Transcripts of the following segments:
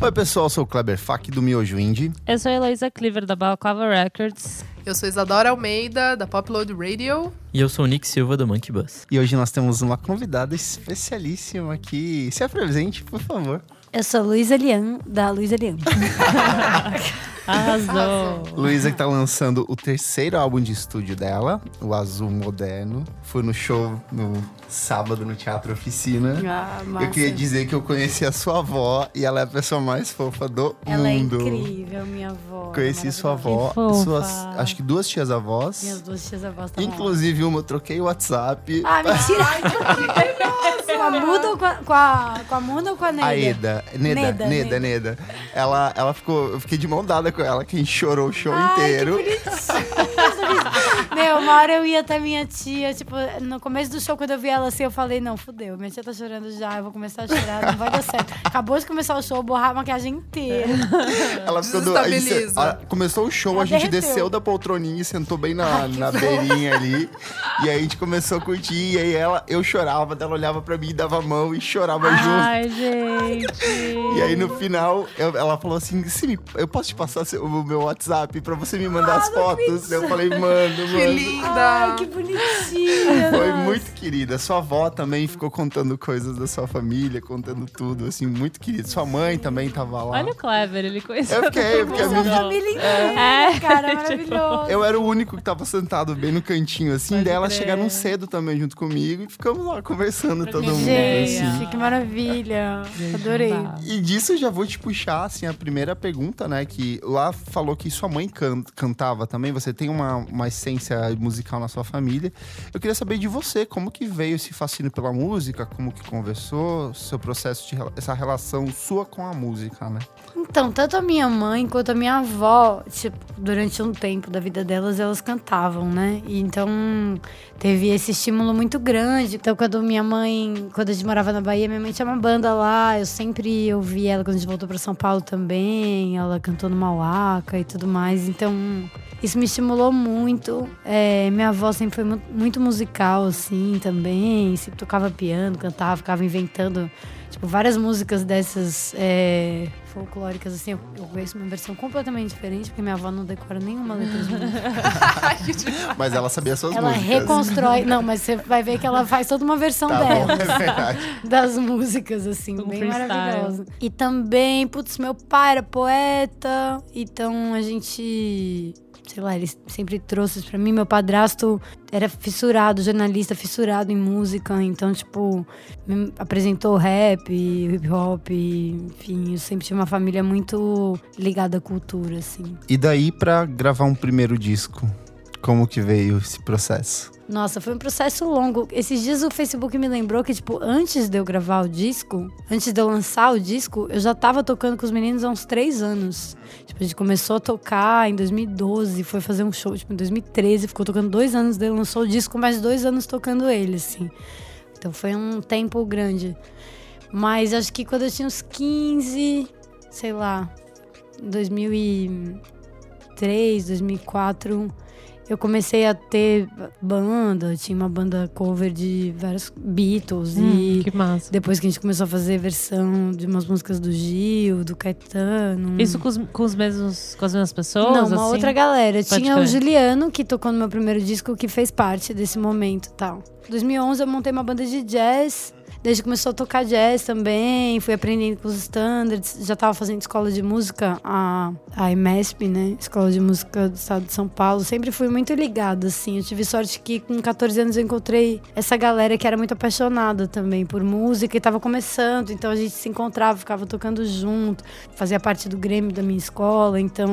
Oi, pessoal, eu sou o Kleber Fak do Miojo Indie. Eu sou a Heloísa Cleaver, da Balaclava Records. Eu sou Isadora Almeida, da Popload Radio. E eu sou o Nick Silva, do Monkey Bus. E hoje nós temos uma convidada especialíssima aqui. Se apresente, por favor. Eu sou Luísa Lian, da Luísa Lian. Arrasou. Luísa que tá lançando o terceiro álbum de estúdio dela, o Azul Moderno. Fui no show no sábado no Teatro Oficina. Ah, massa. Eu queria dizer que eu conheci a sua avó e ela é a pessoa mais fofa do Ela mundo. é incrível, minha avó. Conheci sua avó, Que fofa. suas, acho que duas tias avós. Minhas duas tias avós também. Inclusive uma eu troquei o WhatsApp. Ah, mentira! com a muda ou com a, com a, com a Muna ou com a Neida? A Eda, Neda, Neda, Neda, Neda, Neda. Ela, ela ficou, eu fiquei de mão dada com ela, que a gente chorou o show Ai, inteiro. Que. Meu, uma hora eu ia até minha tia, tipo, no começo do show, quando eu vi ela assim, eu falei, não, fudeu, minha tia tá chorando já, eu vou começar a chorar, não vai dar certo. Acabou de começar o show, borrar a maquiagem inteira. Ela ficou do, a gente- a- Começou o show, Ela a gente derreteu. desceu da poltroninha e sentou bem na, na beirinha ali. E aí a gente começou a curtir. E aí ela, eu chorava, ela olhava pra mim, dava a mão e chorava junto. Ai, gente. E aí no final, eu- ela falou assim: "Se me- eu posso te passar seu- o meu WhatsApp pra você me mandar Ah, as fotos? Eu falei, mano, Que mano. linda! Ai, que bonitinha. Foi muito querida. Sua avó também ficou contando coisas da sua família, contando tudo, assim, muito querida. Sua mãe também tava lá. Olha o Clever, ele conheceu. Eu fiquei, fiquei Sua amigo. família inteira, É. cara, maravilhoso. Eu era o único que tava sentado bem no cantinho, assim. Pode Daí elas crer. chegaram cedo também junto comigo e ficamos lá conversando todo mundo, Gente, assim. que maravilha. Adorei. E disso eu já vou te puxar, assim, a primeira pergunta, né? Que lá falou que sua mãe can- cantava também, você tem uma, uma essência musical na sua família. Eu queria saber de você, como que veio esse fascínio pela música, como que conversou, seu processo de essa relação sua com a música, né? Então, tanto a minha mãe quanto a minha avó, tipo, durante um tempo da vida delas, elas cantavam, né? E então teve esse estímulo muito grande. Então, quando minha mãe, quando a gente morava na Bahia, minha mãe tinha uma banda lá. Eu sempre ouvi ela quando a gente voltou para São Paulo também. Ela cantou no Mauaca e tudo mais. Então, isso me estimulou muito. É, minha avó sempre foi mu- muito musical, assim, também. Sempre tocava piano, cantava, ficava inventando, tipo, várias músicas dessas é, folclóricas, assim. Eu, eu conheço uma versão completamente diferente, porque minha avó não decora nenhuma letra de música. Mas ela sabia suas Ela músicas. reconstrói. Não, mas você vai ver que ela faz toda uma versão Tá dela bom, é verdade. das músicas, assim, bem freestyle. maravilhosa. E também, putz, meu pai era poeta, então a gente. Sei lá, ele sempre trouxe isso pra mim. Meu padrasto era fissurado, jornalista fissurado em música, então, tipo, me apresentou rap, hip hop, enfim, eu sempre tive uma família muito ligada à cultura, assim. E daí pra gravar um primeiro disco, como que veio esse processo? Nossa, foi um processo longo. Esses dias o Facebook me lembrou que, tipo, antes de eu gravar o disco, antes de eu lançar o disco, eu já tava tocando com os meninos há uns três anos. Tipo, a gente começou a tocar em 2012, foi fazer um show, tipo, em 2013, ficou tocando dois anos, daí lançou o disco, mais dois anos tocando ele, assim. Então foi um tempo grande. Mas acho que quando eu tinha uns 15, sei lá, 2003, 2004 eu comecei a ter banda, tinha uma banda cover de vários Beatles Hum, e que massa. depois que a gente começou a fazer versão de umas músicas do Gil, do Caetano. Isso com, os, com os mesmos, com as mesmas pessoas? Não, uma assim? outra galera. Pode Tinha o. Juliano, que tocou no meu primeiro disco, que fez parte desse momento e tal. Em 2011 eu montei uma banda de jazz. Desde que começou a tocar jazz também, fui aprendendo com os standards. Já tava fazendo escola de música, a, a EMESP, né? Escola de Música do Estado de São Paulo. Sempre fui muito ligada, assim. Eu tive sorte que com 14 anos eu encontrei essa galera que era muito apaixonada também por música e tava começando. Então a gente se encontrava, ficava tocando junto. Fazia parte do Grêmio da minha escola. Então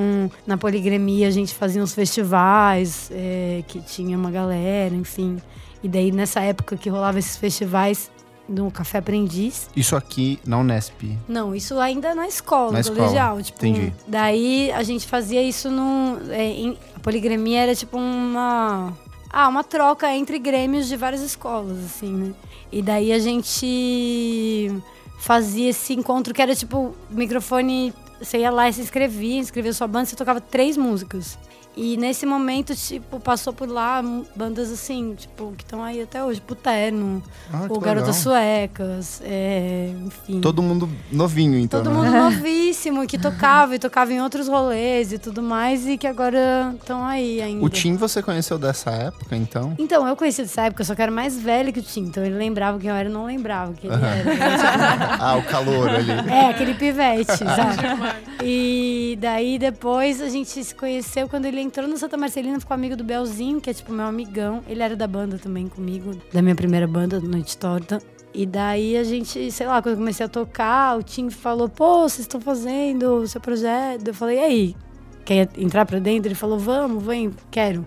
na Poligremia a gente fazia uns festivais é, que tinha uma galera, enfim. E daí nessa época que rolava esses festivais no Café Aprendiz. Isso aqui na Unesp. Não, isso ainda na escola, Na no escola, colegial. Tipo, entendi. Daí a gente fazia isso no. é, em- a poligremia era tipo uma. Ah, uma troca entre grêmios de várias escolas, assim, né? E daí a gente fazia esse encontro que era tipo microfone você ia lá e se inscrevia, inscrevia sua banda, você tocava três músicas. E nesse momento, tipo, passou por lá bandas assim, tipo, que estão aí até hoje, tipo Terno, Ah, ou Garotas. Suecas, é, enfim. Todo mundo novinho, então. Todo né? mundo novíssimo, que tocava e tocava em outros rolês e tudo mais, e que agora estão aí ainda. O Tim você conheceu dessa época, então? Então, eu conheci dessa época, só que eu era mais velho que o Tim. Então ele lembrava quem eu era e não lembrava quem ele era. ah, o calor ali. É, aquele pivete, sabe? E daí depois a gente se conheceu quando ele entrou no Santa Marcelina, ficou amigo do Belzinho, que é tipo meu amigão. Ele era da banda também comigo, da minha primeira banda, Noite Torta. E daí a gente, sei lá, quando eu comecei a tocar, o Tim falou: pô, vocês estão fazendo o seu projeto. Eu falei: e aí? Quer entrar pra dentro? Ele falou: vamos, vem, quero.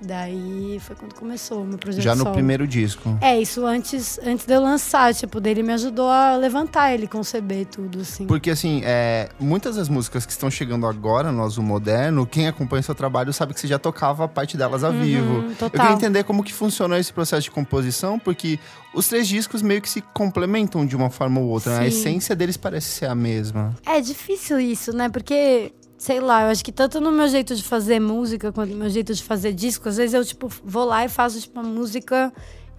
Daí foi quando começou o meu projeto Já no solo. primeiro disco. É, isso antes, antes de eu lançar, tipo, dele me ajudou a levantar ele, conceber tudo, assim. Porque, assim, é, muitas das músicas que estão chegando agora no Azul Moderno, quem acompanha seu trabalho sabe que você já tocava parte delas ao vivo. Eu Uhum, total. queria entender como que funciona esse processo de composição, porque os três discos meio que se complementam de uma forma ou outra. né? A essência deles parece ser a mesma. É difícil isso, né? Porque, sei lá, eu acho que tanto no meu jeito de fazer música quanto no meu jeito de fazer disco, às vezes eu, tipo, vou lá e faço, tipo, uma música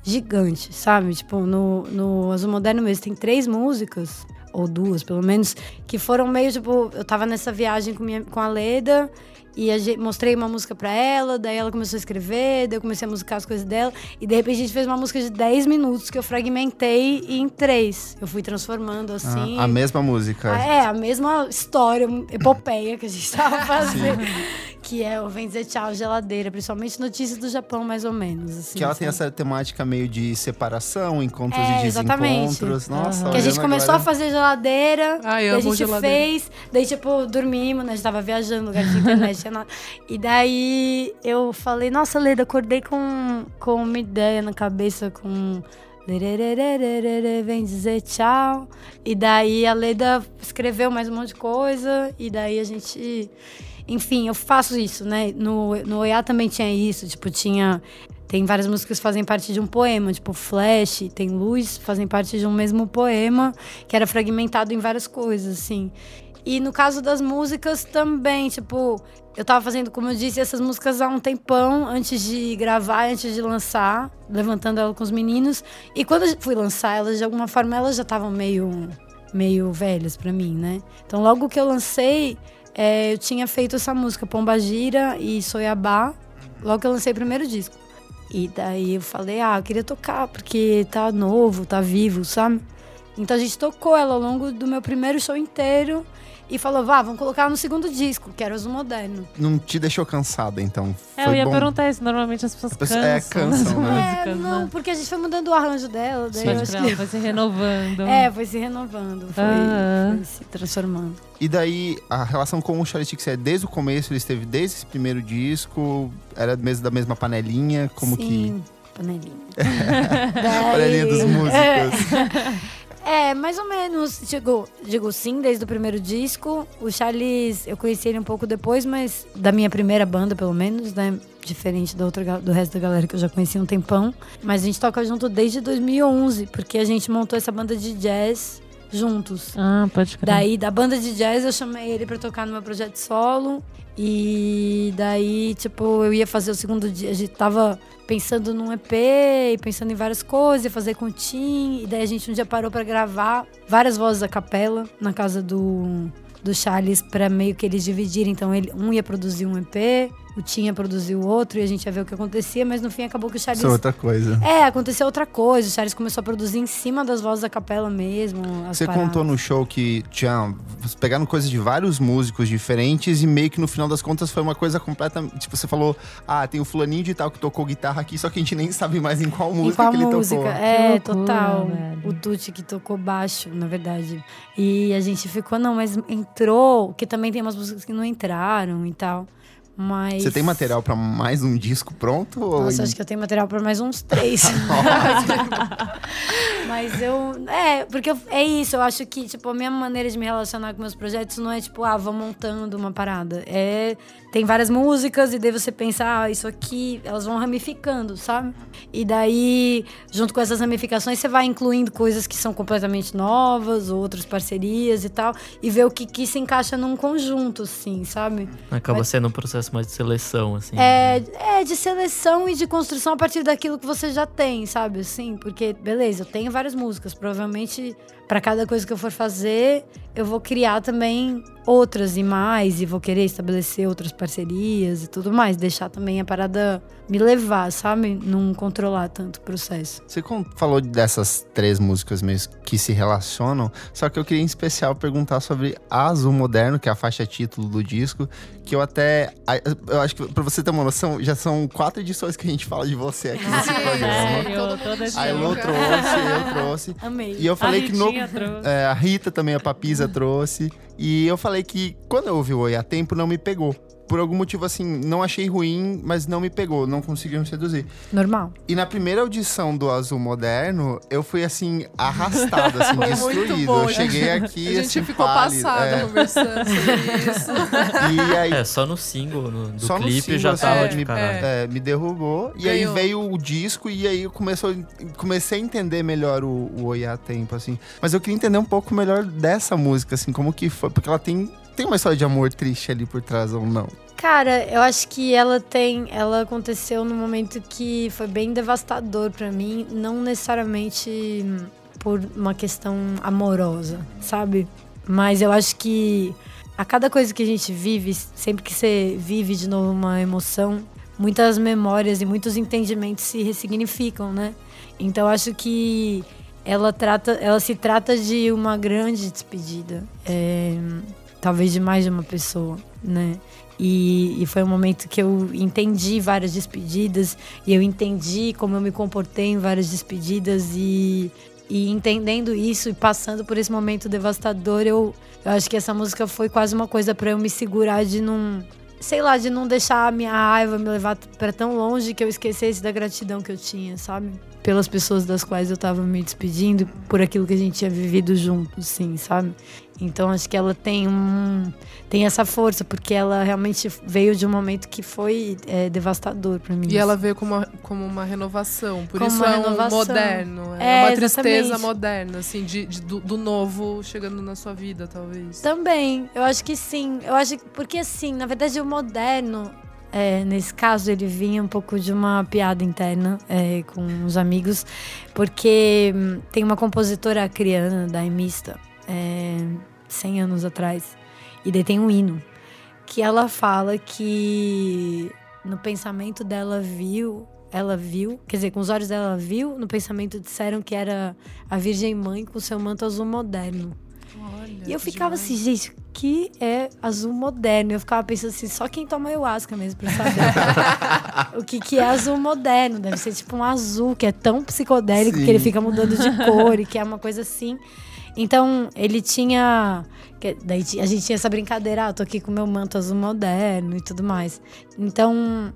gigante, sabe? Tipo, no, no Azul Moderno mesmo tem três músicas, ou duas pelo menos, que foram meio, tipo, eu tava nessa viagem com, minha, com a Leda. E gente, mostrei uma música pra ela, daí ela começou a escrever, daí eu comecei a musicar as coisas dela. E de repente a gente fez uma música de 10 minutos que eu fragmentei em três. Eu fui transformando assim. Ah, a mesma música. Ah, É, a mesma história, epopeia que a gente tava fazendo. Que é o Vem Dizer Tchau, Geladeira. Principalmente notícias do Japão, mais ou menos. Assim, Que ela tem sabe? essa temática meio de separação, encontros É, e exatamente. desencontros. Nossa, Aham. Que a gente começou agora- a fazer geladeira, Ai, daí a gente geladeira. fez, daí tipo, dormimos, né? A gente tava viajando, lugar de internet, tinha nada. E daí eu falei, nossa, Leda, acordei com, com uma ideia na cabeça, com... Vem dizer tchau. E daí a Leda escreveu mais um monte de coisa, e daí a gente. Enfim, eu faço isso, né? No, no Oiá também tinha isso, tipo, tinha. Tem várias músicas que fazem parte de um poema, tipo Flash, tem Luz, fazem parte de um mesmo poema, que era fragmentado em várias coisas, assim. E no caso das músicas também, tipo, eu tava fazendo, como eu disse, essas músicas há um tempão, antes de gravar, antes de lançar, levantando ela com os meninos. E quando eu fui lançar elas, de alguma forma, elas já estavam meio, meio velhas pra mim, né? Então, logo que eu lancei, é, eu tinha feito essa música, Pomba Gira e Soiabá, logo que eu lancei o primeiro disco. E daí eu falei, ah, eu queria tocar, porque tá novo, tá vivo, sabe? Então a gente tocou ela ao longo do meu primeiro show inteiro e falou, vá, vamos colocar no segundo disco, que era o Azul Moderno. Não te deixou cansada, então. É, eu Foi ia bom. perguntar isso. Normalmente as pessoas pessoa- é, cansam. cansam, das né? é, não, né? porque a gente foi mudando o arranjo dela, daí eu Pode acho que... foi se renovando. É, foi se renovando, foi, Ah. foi se transformando. E daí, a relação com o Charlie Chicks é desde o começo, ele esteve desde esse primeiro disco, era mesmo da mesma panelinha, como Sim, panelinha. que... Panelinha dos músicos. É, mais ou menos. Digo, digo sim, desde o primeiro disco. O Charles, eu conheci ele um pouco depois, mas da minha primeira banda, pelo menos, né? Diferente da outra, ga- do resto da galera que eu já conhecia há um tempão. Mas a gente toca junto desde 2011, porque a gente montou essa banda de jazz juntos. Ah, pode crer. Daí, da banda de jazz, eu chamei ele pra tocar no meu projeto solo. E daí, tipo, eu ia fazer o segundo dia. A gente tava pensando num EP, pensando em várias coisas, fazer com o Tim. E daí a gente um dia parou pra gravar várias vozes a capela na casa do, do Charles pra meio que eles dividirem. Então, ele, um ia produzir um EP, o produzir o outro, e a gente ia ver o que acontecia. Mas no fim acabou que o Charles Isso é outra coisa. é, aconteceu outra coisa. O Charles começou a produzir em cima das vozes da capela mesmo. as Você paradas. contou no show que tinha. Pegaram coisas de vários músicos diferentes e meio que no final das contas foi uma coisa completa. Tipo, você falou, ah, tem o fulaninho de tal que tocou guitarra aqui, só que a gente nem sabe mais em qual música qual que ele música? tocou. É, loucura, total. velho. O Tuti que tocou baixo, na verdade. E a gente ficou, não, mas entrou, que também tem umas músicas que não entraram e tal. Mas. Você tem material pra mais um disco pronto? ou Nossa, em- acho que eu tenho material pra mais uns três. Mas eu. É, porque eu- é isso. Eu acho que, tipo, a minha maneira de me relacionar com meus projetos não é, tipo, ah, vou montando uma parada. É. Tem várias músicas, e daí você pensa, ah, isso aqui, elas vão ramificando, sabe? E daí, junto com essas ramificações, você vai incluindo coisas que são completamente novas, outras parcerias e tal, e ver o que, que se encaixa num conjunto, assim, sabe? Acaba sendo um processo mais de seleção, assim. É, é de seleção e de construção a partir daquilo que você já tem, sabe? Assim, porque, beleza, eu tenho várias músicas. Provavelmente, para cada coisa que eu for fazer, eu vou criar também outras e mais, e vou querer estabelecer outras parcerias e tudo mais. Deixar também a parada me levar, sabe? Não controlar tanto o processo. Você falou dessas três músicas mesmo que se relacionam, só que eu queria em especial perguntar sobre Azul Moderno, que é a faixa título do disco, que eu até. a- Eu acho que, pra você ter uma noção, já são quatro edições que a gente fala de você aqui nesse Sim. programa. Sério, essa A Elô trouxe, eu trouxe. Amei. E eu falei a que no, é, a Rita também, a Papisa trouxe. E eu falei que quando eu ouvi o Oi a Tempo, não me pegou. Por algum motivo, assim, não achei ruim, mas não me pegou, não conseguiu me seduzir. Normal. E na primeira audição do Azul Moderno, eu fui, assim, arrastado, assim, Foi muito destruído. bom, eu gente. cheguei aqui, A gente assim, ficou pálido, passada é. conversando sobre isso. E aí, É, só no single no, do Só no clipe single, já assim, tava é, de caralho. é, me derrubou. E aí veio o disco e aí eu começou, comecei a entender melhor o, o Oi a Tempo, assim. Mas eu queria entender um pouco melhor dessa música, assim, como que foi. Porque ela tem, tem uma história de amor triste ali por trás ou não. Cara, eu acho que ela tem. Ela aconteceu num momento que foi bem devastador pra mim, não necessariamente por uma questão amorosa, sabe? Mas eu acho que a cada coisa que a gente vive, sempre que você vive de novo uma emoção, muitas memórias e muitos entendimentos se ressignificam, né? Então eu acho que ela trata, ela se trata de uma grande despedida, é, talvez de mais de uma pessoa, né? E, e foi um momento que eu entendi várias despedidas e eu entendi como eu me comportei em várias despedidas e, e entendendo isso e passando por esse momento devastador, eu, eu acho que essa música foi quase uma coisa para eu me segurar de não, sei lá, de não deixar a minha raiva me levar para tão longe que eu esquecesse da gratidão que eu tinha, sabe? Pelas pessoas das quais eu tava me despedindo, por aquilo que a gente tinha vivido juntos, sim, sabe? Então acho que ela tem um tem essa força porque ela realmente veio de um momento que foi é, devastador para mim. E ela veio como uma, como uma renovação. Por Como isso é um renovação. moderno. É, É, uma tristeza exatamente. moderna, assim, de, de- do, do novo chegando na sua vida, talvez. Também, eu acho que sim. Eu acho que porque assim, na verdade o moderno é, nesse caso ele vinha um pouco de uma piada interna é, com os amigos, porque hum, tem uma compositora acriana da Emista, é, 100 anos atrás, e daí tem um hino que ela fala que no pensamento dela viu, ela viu, quer dizer, com os olhos dela ela viu, no pensamento disseram que era a Virgem Mãe com seu manto azul moderno. Olha, E eu ficava demais. assim, gente, que é azul moderno? Eu ficava pensando assim, só quem toma ayahuasca mesmo pra saber o que, que é azul moderno. Deve ser tipo um azul que é tão psicodélico Sim. que ele fica mudando de cor e que é uma coisa assim. Então, ele tinha. Daí a gente tinha essa brincadeira, ah, eu tô aqui com meu manto azul moderno e tudo mais. Então,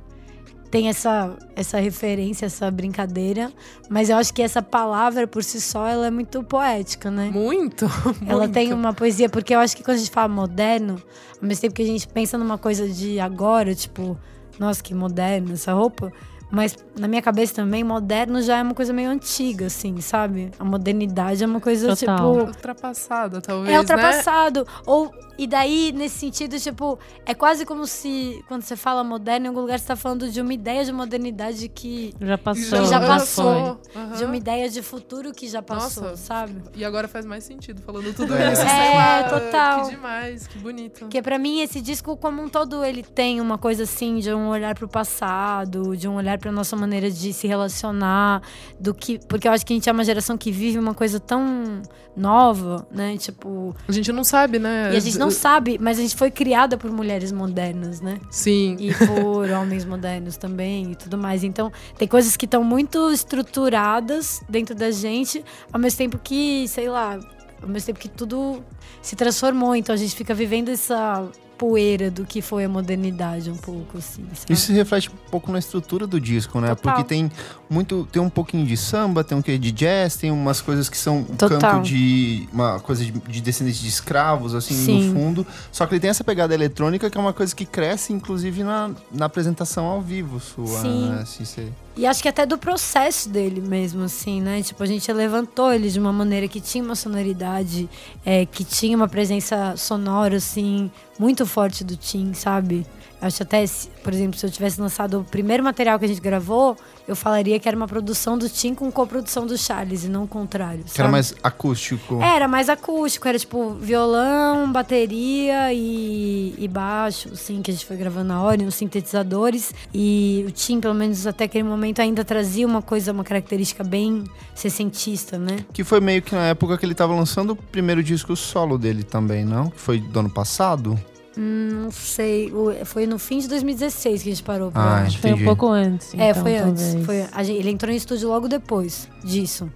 tem essa, essa referência, essa brincadeira. Mas eu acho que essa palavra, por si só, ela é muito poética, né? Muito, Ela muito. tem uma poesia, porque eu acho que quando a gente fala moderno, ao mesmo tempo que a gente pensa numa coisa de agora, tipo, nossa, que moderno essa roupa. Mas na minha cabeça também, moderno já é uma coisa meio antiga, assim, sabe? A modernidade é uma coisa, Total. tipo. Ultrapassada, talvez, É né? ultrapassado. Ou, e daí, nesse sentido, tipo, é quase como se, quando você fala moderno, em algum lugar você tá falando de uma ideia de modernidade que. Já passou. já passou. Aham. De uma ideia de futuro que já passou, Nossa. sabe? E agora faz mais sentido falando tudo É. isso. É, lá. total. Que demais, que bonito. Porque pra mim esse disco como um todo ele tem uma coisa assim de um olhar pro passado, de um olhar pra nossa maneira de se relacionar, do que porque eu acho que a gente é uma geração que vive uma coisa tão nova, né? Tipo, A gente não sabe, né? e a gente não sabe, mas a gente foi criada por mulheres modernas, né? Sim. E por homens modernos também e tudo mais. Então, tem coisas que estão muito estruturadas dentro da gente, ao mesmo tempo que, sei lá, ao mesmo tempo que tudo se transformou. Então, a gente fica vivendo essa poeira do que foi a modernidade um pouco, assim. Isso se reflete um pouco na estrutura do disco, né? Total. Porque tem muito, tem um pouquinho de samba, tem um que de jazz, tem umas coisas que são um Total. canto de uma coisa de, de descendentes de escravos assim Sim. no fundo. Só que ele tem essa pegada eletrônica que é uma coisa que cresce inclusive na, na apresentação ao vivo sua, Sim. né? Assim, você- E acho que até do processo dele mesmo, assim, né? Tipo, a gente levantou ele de uma maneira que tinha uma sonoridade, é, que tinha uma presença sonora, assim, muito forte do Tim, sabe? Acho até, por exemplo, se eu tivesse lançado o primeiro material que a gente gravou, eu falaria que era uma produção do Tim com coprodução do Charles, e não o contrário. que era mais acústico. Era mais acústico, era tipo violão, bateria e, e baixo, assim, que a gente foi gravando na hora, e uns sintetizadores. E o Tim, pelo menos até aquele momento, ainda trazia uma coisa, uma característica bem sessentista, né? Que foi meio que na época que ele tava lançando o primeiro disco solo dele também, não? Que foi do ano passado? Hum, Não sei, foi no fim de 2016 que a gente parou pra... Ah, Acho que foi um pouco antes. É, então, foi antes. Foi, a gente- ele entrou em estúdio logo depois disso.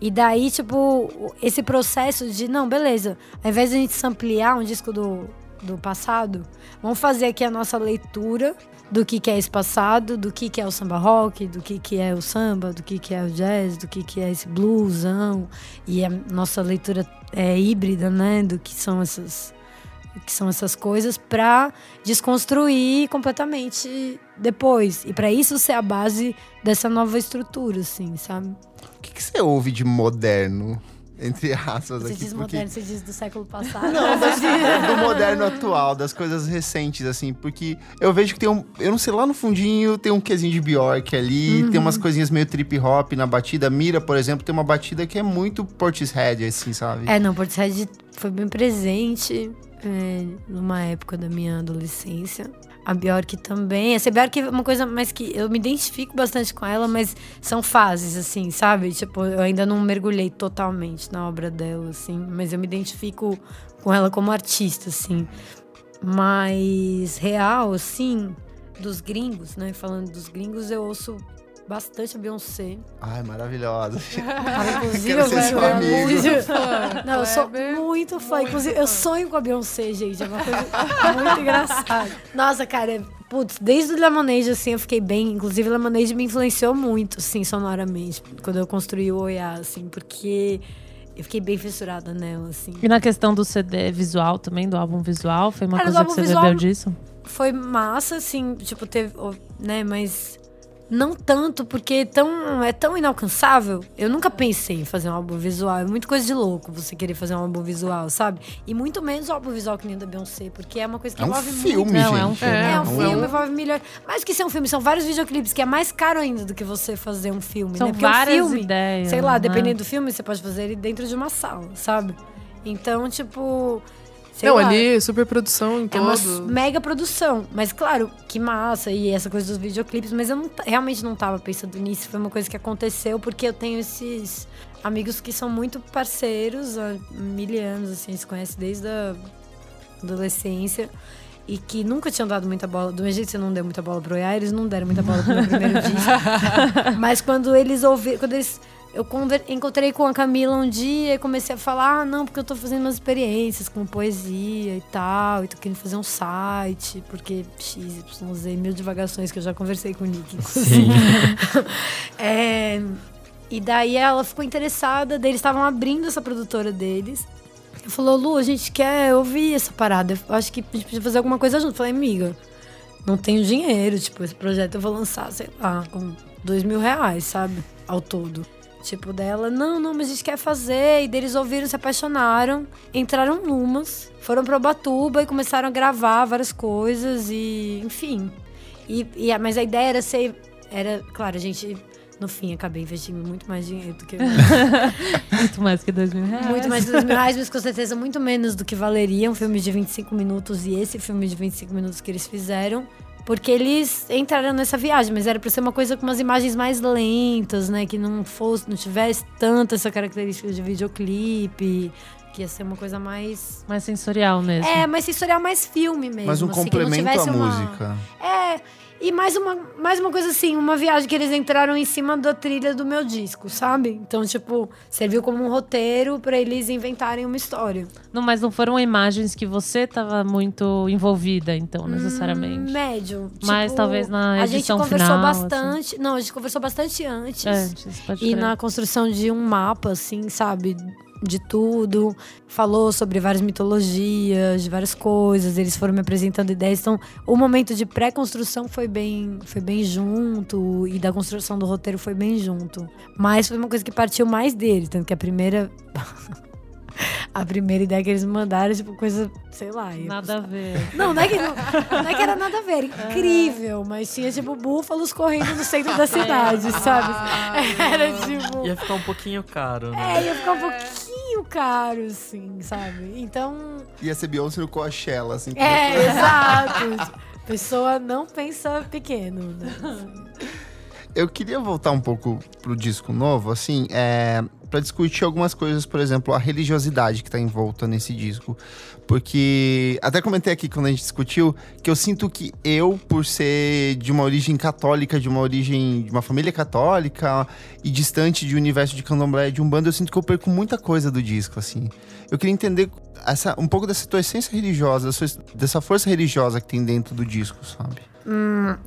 E daí, tipo, esse processo de, não, beleza, ao invés de a gente samplear um disco do, do passado, vamos fazer aqui a nossa leitura do que, que é esse passado, do que, que é o samba rock, do que, que é o samba, do que, que é o jazz, do que, que é esse bluesão. E a nossa leitura é híbrida, né, do que são essas que são essas coisas pra desconstruir completamente depois e pra isso ser a base dessa nova estrutura assim sabe O que, que você ouve de moderno? Entre aspas você aqui. diz porque- moderno você diz do século passado Não, mas do moderno atual, das coisas recentes, assim, porque eu vejo que tem um. Eu não sei, lá no fundinho tem um quesinho de Bjork ali, tem Uhum. umas coisinhas meio trip hop na batida. Mira, por exemplo, tem uma batida que é muito Portishead, assim, sabe? é não Portishead foi bem presente é, numa época da minha adolescência a Bjork também. Essa Bjork é uma coisa mais que eu me identifico bastante com ela, mas são fases, assim, sabe? Tipo, eu ainda não mergulhei totalmente na obra dela, assim, mas eu me identifico com ela como artista, assim. Mas real, assim, dos gringos, né? Falando dos gringos, eu ouço bastante a Beyoncé. Ai, maravilhosa. Ah, Inclusive, Quero eu ser seu eu- amigo. inclusive- Fã. Não, eu sou Kleber. muito fã. Muito Inclusive, fã. eu sonho com a Beyoncé, gente. É uma coisa muito engraçada. Nossa, cara, putz, desde o Lemonade, assim, eu fiquei bem. Inclusive, o Lemonade me influenciou muito, assim, sonoramente. Quando eu construí o Oiá, assim, porque eu fiquei bem fissurada nela, assim. E na questão do CD visual também, do álbum visual, foi uma Cara, coisa que você visual- bebeu disso? Foi massa, assim, tipo, teve, né, mas não tanto, porque é tão, é tão inalcançável. Eu nunca pensei em fazer um álbum visual. É muito coisa de louco você querer fazer um álbum visual, sabe? E muito menos um álbum visual que nem da Beyoncé, porque é uma coisa que É um envolve filme, muito. Não, é um filme. É, um É, filme, um- envolve milhões. Mais do que ser um filme, são vários videoclipes, que é mais caro ainda do que você fazer um filme, São né? Porque várias um filme, ideias. sei lá, né? dependendo do filme, você pode fazer ele dentro de uma sala, sabe? Então, tipo. Sei Não, lá. ali, super produção em É uma mega produção. Mas, claro, que massa e essa coisa dos videoclipes. Mas eu não, realmente não tava pensando nisso. Foi uma coisa que aconteceu porque eu tenho esses amigos que são muito parceiros há mil anos, assim. Se conhecem desde a adolescência. E que nunca tinham dado muita bola. Do mesmo jeito que você não deu muita bola pro Oiá, eles não deram muita bola pro meu primeiro disco. Mas quando eles ouviram. Quando eles. Eu encontrei com a Camila um dia e comecei a falar, ah, não, porque eu tô fazendo umas experiências com poesia e tal, e tô querendo fazer um site, porque X, Y, Z, mil divagações que eu já conversei com o Nick. Sim. É, e daí ela ficou interessada, daí eles estavam abrindo essa produtora deles. Falou, Lu, a gente quer ouvir essa parada. Eu acho que a gente podia fazer alguma coisa junto. Eu falei, amiga, não tenho dinheiro. Tipo, esse projeto eu vou lançar, sei lá, com dois mil reais, sabe? Ao todo. Tipo, dela, não, não, mas a gente quer fazer. E daí eles ouviram, se apaixonaram, entraram numas, foram pra Ubatuba e começaram a gravar várias coisas e, enfim. E, e mas a ideia era ser. Era, claro, a gente, no fim, acabei investindo muito mais dinheiro do que. Muito mais que dois mil reais. Muito mais de dois mil reais, mas com certeza muito menos do que valeria um filme de 25 minutos e esse filme de 25 minutos que eles fizeram. Porque eles entraram nessa viagem, mas era pra ser uma coisa com umas imagens mais lentas, né? Que não fosse, não tivesse tanta essa característica de videoclipe. Que ia ser uma coisa mais. Mais sensorial mesmo. É, mais sensorial, mais filme mesmo. Mas um assim, que não complemento tivesse à uma- música. É, E mais uma, mais uma coisa assim, uma viagem que eles entraram em cima da trilha do meu disco, sabe? Então, tipo, serviu como um roteiro para eles inventarem uma história. Não, mas não foram imagens que você tava muito envolvida, então, necessariamente. Hum, médio. Mas Tipo, talvez na A gente edição conversou final, assim. bastante. Não, a gente conversou bastante antes. Antes, pode E crer. na construção de um mapa, assim, sabe? De tudo. Falou sobre várias mitologias, de várias coisas. Eles foram me apresentando ideias. Então, o momento de pré-construção foi bem, foi bem junto. E da construção do roteiro foi bem junto. Mas foi uma coisa que partiu mais dele. Tanto que a primeira. a primeira ideia que eles me mandaram, tipo, coisa, sei lá. Nada a ver. não, não é, que, não, não é que era nada a ver, era incrível, mas tinha, tipo, búfalos correndo no centro da cidade, sabe? Era tipo. Ia ficar um pouquinho caro, né? É, ia ficar um pouquinho caro, assim, sabe? Então. Ia ser Beyoncé no Coachella, assim. É, exato. Pessoa não pensa pequeno, né? Eu queria voltar um pouco pro disco novo, assim, é, para discutir algumas coisas, por exemplo, a religiosidade que tá envolta nesse disco. Porque, até comentei aqui quando a gente discutiu, que eu sinto que eu, por ser de uma origem católica, de uma origem, de uma família católica e distante de universo de candomblé, de umbanda, eu sinto que eu perco muita coisa do disco, assim. Eu queria entender essa, um pouco dessa tua essência religiosa, dessa força religiosa que tem dentro do disco, sabe?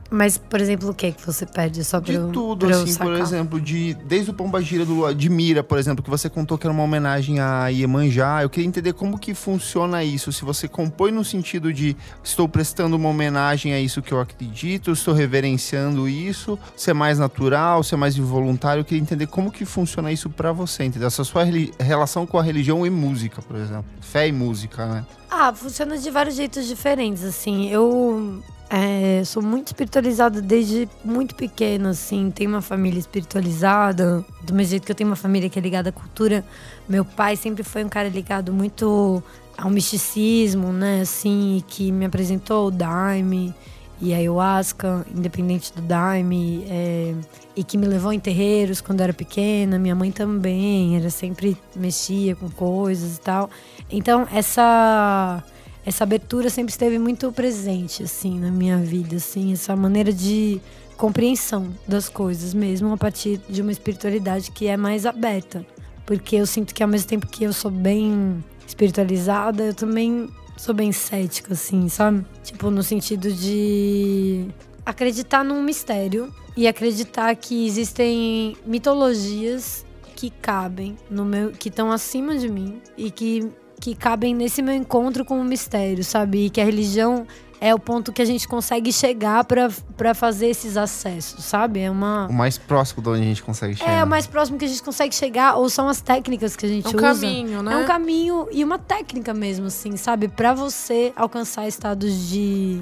Mas, por exemplo, o que que você pede só pra De eu, tudo, pra assim, por exemplo, de desde o Pomba Gira do de Mira, por exemplo, que você contou que era uma homenagem a Iemanjá. Eu queria entender como que funciona isso. Se você compõe no sentido de estou prestando uma homenagem a isso que eu acredito, estou reverenciando isso, se é mais natural, se é mais involuntário. Eu queria entender como que funciona isso pra você, entendeu? Essa sua relação com a religião e música, por exemplo. Fé e música, né? Ah, funciona de vários jeitos diferentes, assim. Eu é, sou muito espiritualizada desde muito pequena, assim. Tenho uma família espiritualizada, do mesmo jeito que eu tenho uma família que é ligada à cultura. Meu pai sempre foi um cara ligado muito ao misticismo, né, assim, que me apresentou o Daime e a Ayahuasca, independente do Daime, é, e que me levou em terreiros quando era pequena. Minha mãe também, era sempre mexia com coisas e tal. Então, essa essa abertura sempre esteve muito presente assim na minha vida, assim, essa maneira de compreensão das coisas mesmo a partir de uma espiritualidade que é mais aberta, porque eu sinto que ao mesmo tempo que eu sou bem espiritualizada, eu também sou bem cética assim, sabe? Tipo no sentido de acreditar num mistério e acreditar que existem mitologias que cabem no meu que estão acima de mim e que que cabem nesse meu encontro com o mistério, sabe? E que a religião é o ponto que a gente consegue chegar pra pra fazer esses acessos, sabe? É uma O mais próximo de onde a gente consegue chegar. é o mais próximo que a gente consegue chegar ou são as técnicas que a gente É um usa. caminho, né? É um caminho e uma técnica mesmo, assim, sabe? Pra você alcançar estados de,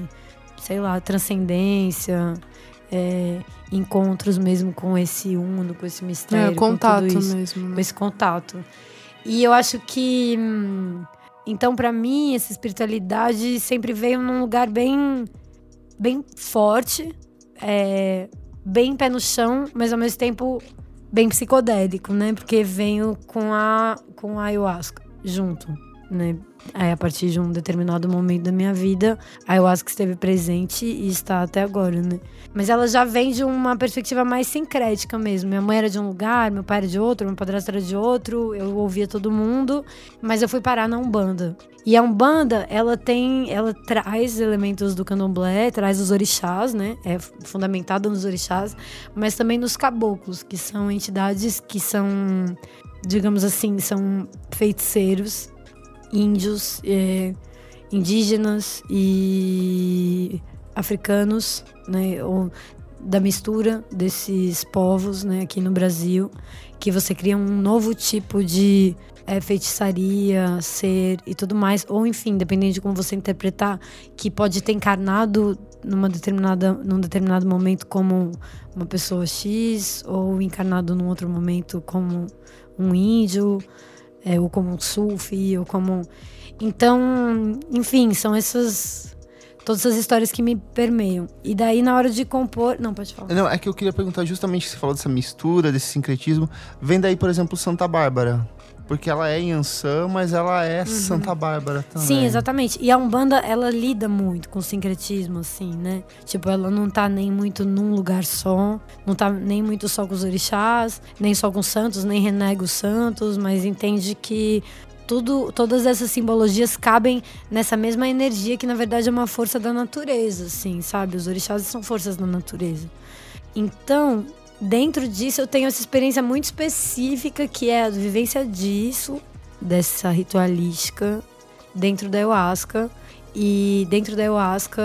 sei lá, transcendência, é, encontros mesmo com esse uno, com esse mistério, É, contato com tudo isso, mesmo. com Né? esse contato. E eu acho que, hum, então, pra mim, essa espiritualidade sempre veio num lugar bem, bem forte, é, bem pé no chão, mas ao mesmo tempo bem psicodélico, né? Porque venho com a com a ayahuasca junto, né? Aí, a partir de um determinado momento da minha vida, a ayahuasca esteve presente e está até agora, né? Mas ela já vem de uma perspectiva mais sincrética mesmo. Minha mãe era de um lugar, meu pai era de outro, meu padrasto era de outro, eu ouvia todo mundo, mas eu fui parar na Umbanda. E a Umbanda, ela tem, ela traz elementos do candomblé, traz os orixás, né? É fundamentada nos orixás, mas também nos caboclos, que são entidades que são, digamos assim, são feiticeiros índios, eh, indígenas e africanos, né, ou da mistura desses povos, né, aqui no Brasil, que você cria um novo tipo de eh, feitiçaria, ser e tudo mais, ou enfim, dependendo de como você interpretar, que pode ter encarnado numa determinada, num determinado momento como uma pessoa X, ou encarnado num outro momento como um índio, é, ou como um sufi, ou como. Então, enfim, são essas. Todas essas histórias que me permeiam. E daí, na hora de compor. Não, pode falar. Não, é que eu queria perguntar justamente, você falou dessa mistura, desse sincretismo. Vem daí, por exemplo, Santa Bárbara. porque ela é Yansan, mas ela é Santa Bárbara também. Sim, exatamente. E a Umbanda, ela lida muito com o sincretismo, assim, né? Tipo, ela não tá nem muito num lugar só, não tá nem muito só com os orixás, nem só com os santos, nem renega os santos, mas entende que tudo, todas essas simbologias cabem nessa mesma energia que na verdade é uma força da natureza, assim, sabe? Os orixás são forças da natureza. Então, dentro disso eu tenho essa experiência muito específica que é a vivência disso, dessa ritualística dentro da ayahuasca. E dentro da ayahuasca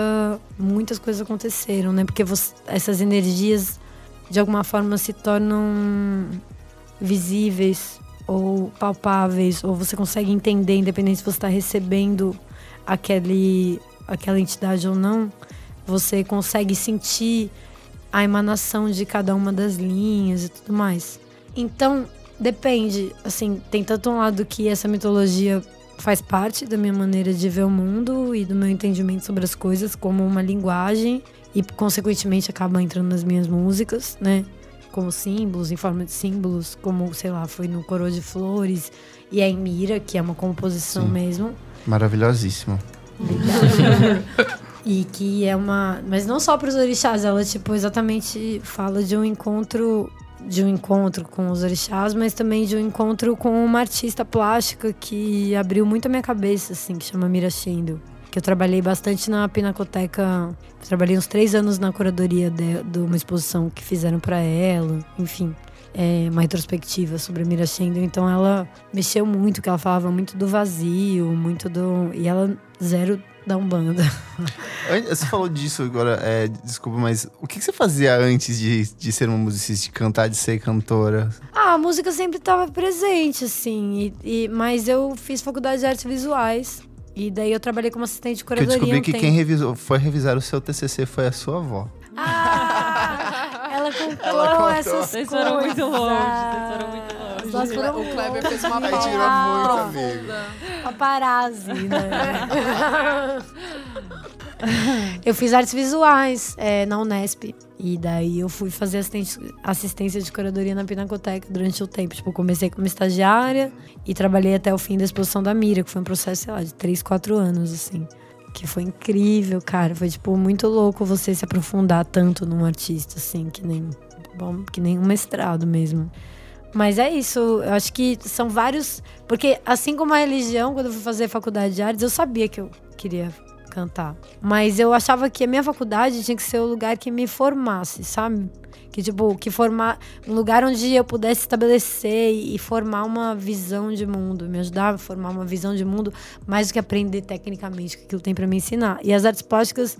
muitas coisas aconteceram, né? Porque você, essas energias de alguma forma se tornam visíveis ou palpáveis, ou você consegue entender, independente se você está recebendo aquele, aquela entidade ou não, você consegue sentir a emanação de cada uma das linhas e tudo mais. Então, depende, assim, tem tanto um lado que essa mitologia faz parte da minha maneira de ver o mundo e do meu entendimento sobre as coisas como uma linguagem e consequentemente acaba entrando nas minhas músicas, né? Como símbolos, em forma de símbolos, como, sei lá, foi no Coroa de Flores e a Emira, que é uma composição Sim. mesmo. Maravilhosíssima. e que é uma. Mas não só para os orixás, ela, tipo, exatamente fala de um encontro. De um encontro com os orixás, mas também de um encontro com uma artista plástica que abriu muito a minha cabeça, assim, que chama Mira Shendo que eu trabalhei bastante na Pinacoteca. Trabalhei uns três anos na curadoria de, de uma exposição que fizeram para ela, enfim. É, uma retrospectiva sobre a Mira Shendo. Então ela mexeu muito, que ela falava muito do vazio, muito do. E ela zero da Umbanda. Você falou disso agora, é, desculpa, mas o que você fazia antes de, de ser uma musicista, de cantar, de ser cantora? Ah, a música sempre estava presente, assim. E, e, mas eu fiz faculdade de artes visuais. E daí eu trabalhei como assistente de curadoria. Que eu descobri que quem revisou, foi revisar o seu TCC foi a sua avó. Ah, ela contou Ela contou. essas Vocês coisas. foram muito longe, vocês foram muito longe. Nós foram O Kleber fez uma tira muito, profunda. paparazzi, né? eu fiz artes visuais é, na Unesp. E daí eu fui fazer assistência de curadoria na Pinacoteca durante o tempo. Tipo, comecei como estagiária e trabalhei até o fim da exposição da Mira, que foi um processo, sei lá, de 3, 4 anos, assim. Que foi incrível, cara. Foi, tipo, muito louco você se aprofundar tanto num artista, assim, que nem, bom, que nem um mestrado mesmo. Mas é isso, eu acho que são vários. Porque assim como a religião, quando eu fui fazer faculdade de artes, eu sabia que eu queria cantar. Mas eu achava que a minha faculdade tinha que ser o lugar que me formasse, sabe? Que, tipo, que formar. Um lugar onde eu pudesse estabelecer e, formar uma visão de mundo, me ajudar a formar uma visão de mundo, mais do que aprender tecnicamente o que aquilo tem para me ensinar. E as artes plásticas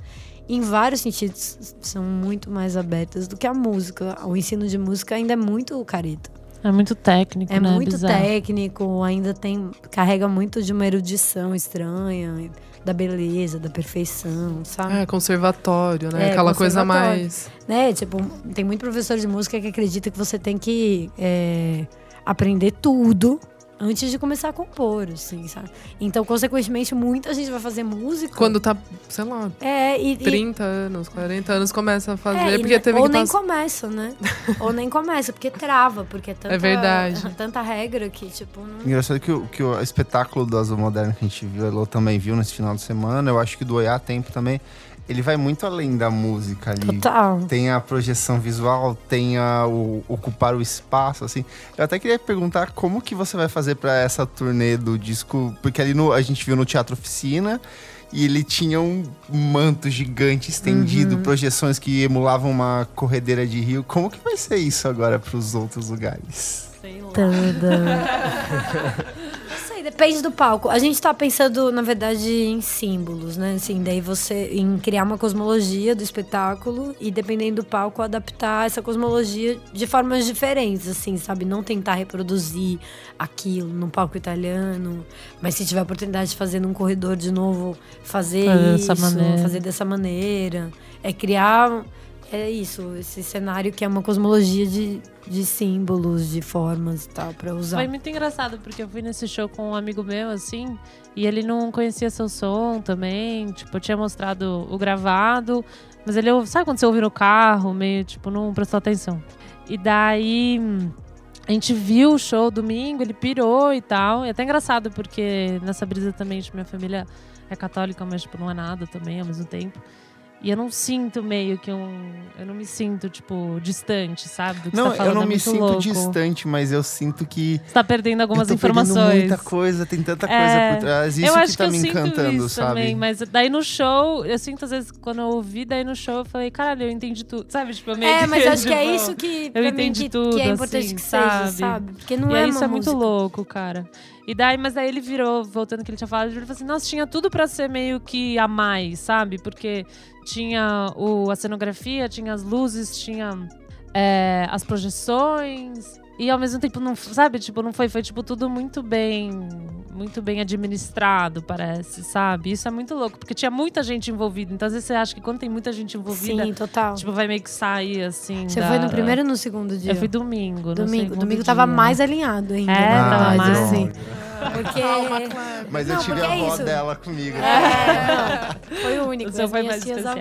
em vários sentidos, são muito mais abertas do que a música. O ensino de música ainda é muito careta. É muito técnico, É né? muito Bizarro. técnico, ainda tem. carrega muito de uma erudição estranha, da beleza, da perfeição, sabe? É, conservatório, né? É, Aquela coisa conservatório. mais. Né? Tipo, tem muito professor de música que acredita que você tem que é, aprender tudo antes de começar a compor, assim, sabe? Então, consequentemente, muita gente vai fazer música. Quando tá, sei lá, É, e, e- 30 anos, 40 anos, começa a fazer. É, e porque teve ou que nem passar. começa, né? ou nem começa, porque trava, porque é tanta, verdade. tanta regra que, tipo, não. Engraçado que, o- que o espetáculo do Azul Moderno que a gente viu, a Elô também viu nesse final de semana, eu acho que do Oiá Tempo também, ele vai muito além da música ali. Total. Tem a projeção visual, tem a, o ocupar o espaço, assim. Eu até queria perguntar como que você vai fazer pra essa turnê do disco, porque ali no, a gente viu no Teatro Oficina e ele tinha um manto gigante estendido, projeções que emulavam uma corredeira de rio. Como que vai ser isso agora pros outros lugares? Sei lá. Depende do palco. A gente tá pensando, na verdade, em símbolos, né? Assim, daí você em criar uma cosmologia do espetáculo e dependendo do palco adaptar essa cosmologia de formas diferentes, assim, sabe? Não tentar reproduzir aquilo num palco italiano, mas se tiver a oportunidade de fazer num corredor de novo, fazer isso, maneira. fazer dessa maneira, é criar é isso, esse cenário que é uma cosmologia de, de símbolos, de formas e tal, pra usar. Foi muito engraçado, porque eu fui nesse show com um amigo meu, assim, e ele não conhecia seu som também. Tipo, eu tinha mostrado o gravado, mas ele, sabe quando você ouve no carro, meio, tipo, não prestou atenção. E daí, a gente viu o show domingo, ele pirou e tal. E é até engraçado, porque nessa brisa também, tipo, minha família é católica, mas tipo, não é nada também ao mesmo tempo. E eu não sinto meio que um. Eu não me sinto, tipo, distante, sabe? Do que Não, você tá falando, eu não é me sinto louco. distante, mas eu sinto que Você tá perdendo algumas eu tô perdendo informações. muita coisa, tem tanta coisa É, por trás. Isso eu acho que tá eu me sinto encantando, isso sabe? também, mas daí no show, eu sinto às vezes, quando eu ouvi, daí no show eu falei, caralho, eu entendi tudo. Sabe, tipo, eu meio É, que, mas acho que é tipo, isso que, pra entendi mim, que, tudo, que é importante assim, que seja, sabe? sabe? Porque não e é aí uma isso é muito louco, cara. E daí, mas daí ele virou, voltando que ele tinha falado, ele falou assim, nossa, tinha tudo pra ser meio que a mais, sabe? Porque tinha o, a cenografia, tinha as luzes, tinha é, as projeções. E ao mesmo tempo, não, sabe? Tipo, não foi. Foi, tipo, tudo muito bem. Muito bem administrado, parece, sabe? Isso é muito louco, porque tinha muita gente envolvida. Então, às vezes, você acha que quando tem muita gente envolvida, Sim, total. tipo, vai meio que sair assim. Você da- foi no primeiro ou no segundo dia? Eu fui domingo. no Domingo. Domingo tava dia. mais alinhado ainda. É, na tava mais. assim. Porque. Mas Não, eu tive a é avó isso. dela comigo. É, não, foi o único. O seu foi mais especial.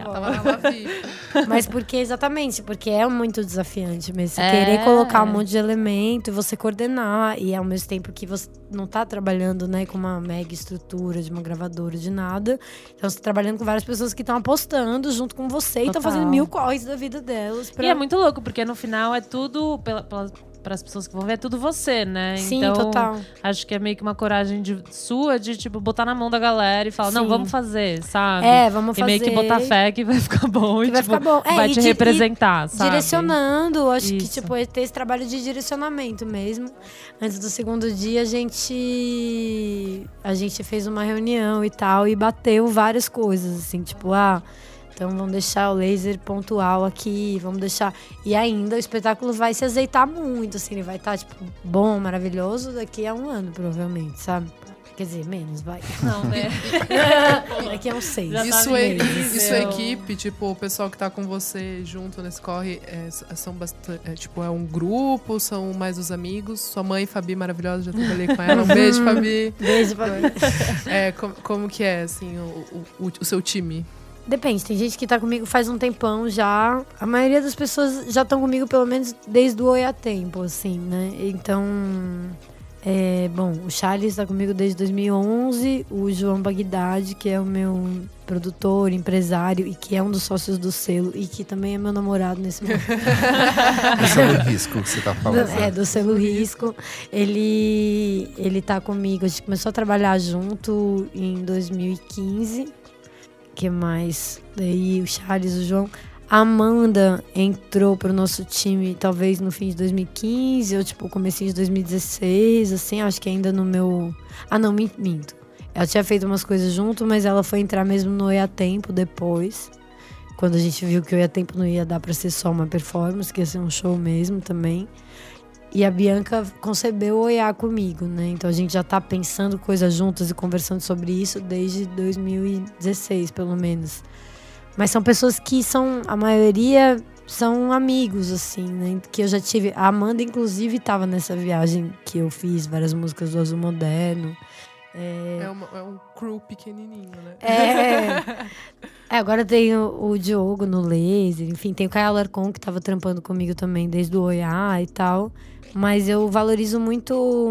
Mas porque, exatamente, porque é muito desafiante mesmo. Você É. querer colocar um monte de elemento e você coordenar. E ao mesmo tempo que você não tá trabalhando, né, com uma mega estrutura de uma gravadora, de nada. Então você tá trabalhando com várias pessoas que estão apostando junto com você e estão Total. fazendo mil corres da vida delas. Pra... E é muito louco, porque no final é tudo, pela, para as pessoas que vão ver, é tudo você, né? Sim, então, total. Acho que é meio que uma coragem de- sua de, tipo, botar na mão da galera e falar, não, Sim. vamos fazer, sabe? É, vamos E fazer. meio que botar fé que vai ficar bom Que e, vai tipo, ficar bom. É, vai e te di- e representar, sabe? Direcionando, acho que, Isso. tipo, é ter esse trabalho de direcionamento mesmo. Antes do segundo dia, a gente. A gente fez uma reunião e tal, e bateu várias coisas, assim, tipo, ah. Então vamos deixar o laser pontual aqui, vamos deixar. E ainda o espetáculo vai se azeitar muito, assim, ele vai estar, tipo, bom, maravilhoso daqui a um ano, provavelmente, sabe? Quer dizer, menos, vai. Não, né? daqui a uns seis. Já tá Isso é, isso é equipe, tipo, o pessoal que tá com você junto nesse corre é, são bastante. É, tipo, é um grupo, são mais os amigos. Sua mãe, Fabi, maravilhosa, já trabalhei com ela. Um beijo, Fabi. Beijo pra É, como, como que é, assim, o, o, o seu time? Depende, tem gente que tá comigo faz um tempão já. A maioria das pessoas já estão comigo pelo menos desde o Oi a Tempo, assim, né? Então, é, bom, o Charles tá comigo desde 2011, o João Bagdad, que é o meu produtor, empresário e que é um dos sócios do selo e que também é meu namorado nesse momento. Esse é o risco que você tá Do, falando. é, do selo Risco. Ele, ele tá comigo. A gente começou a trabalhar junto em 2015. Que mais? Daí o Charles, o João. A Amanda entrou pro nosso time talvez no fim de 2015 ou tipo comecinho de 2016, assim, acho que ainda no meu... Ah, não, min- minto. Ela tinha feito umas coisas junto, mas ela foi entrar mesmo no Oi a Tempo depois. Quando a gente viu que o Oi a Tempo não ia dar pra ser só uma performance, que ia ser um show mesmo também. E a Bianca concebeu o Oiá comigo, né? Então a gente já tá pensando coisas juntas e conversando sobre isso desde 2016, pelo menos. Mas são pessoas que são, a maioria são amigos, assim, né? Que eu já tive. A Amanda, inclusive, tava nessa viagem que eu fiz, várias músicas do Azul Moderno. É, É, uma- é um crew pequenininho, né? é. É, agora tem o, o Diogo no laser, enfim, tem o Caio Alarcon que tava trampando comigo também desde o Oiá e tal. Mas eu valorizo muito,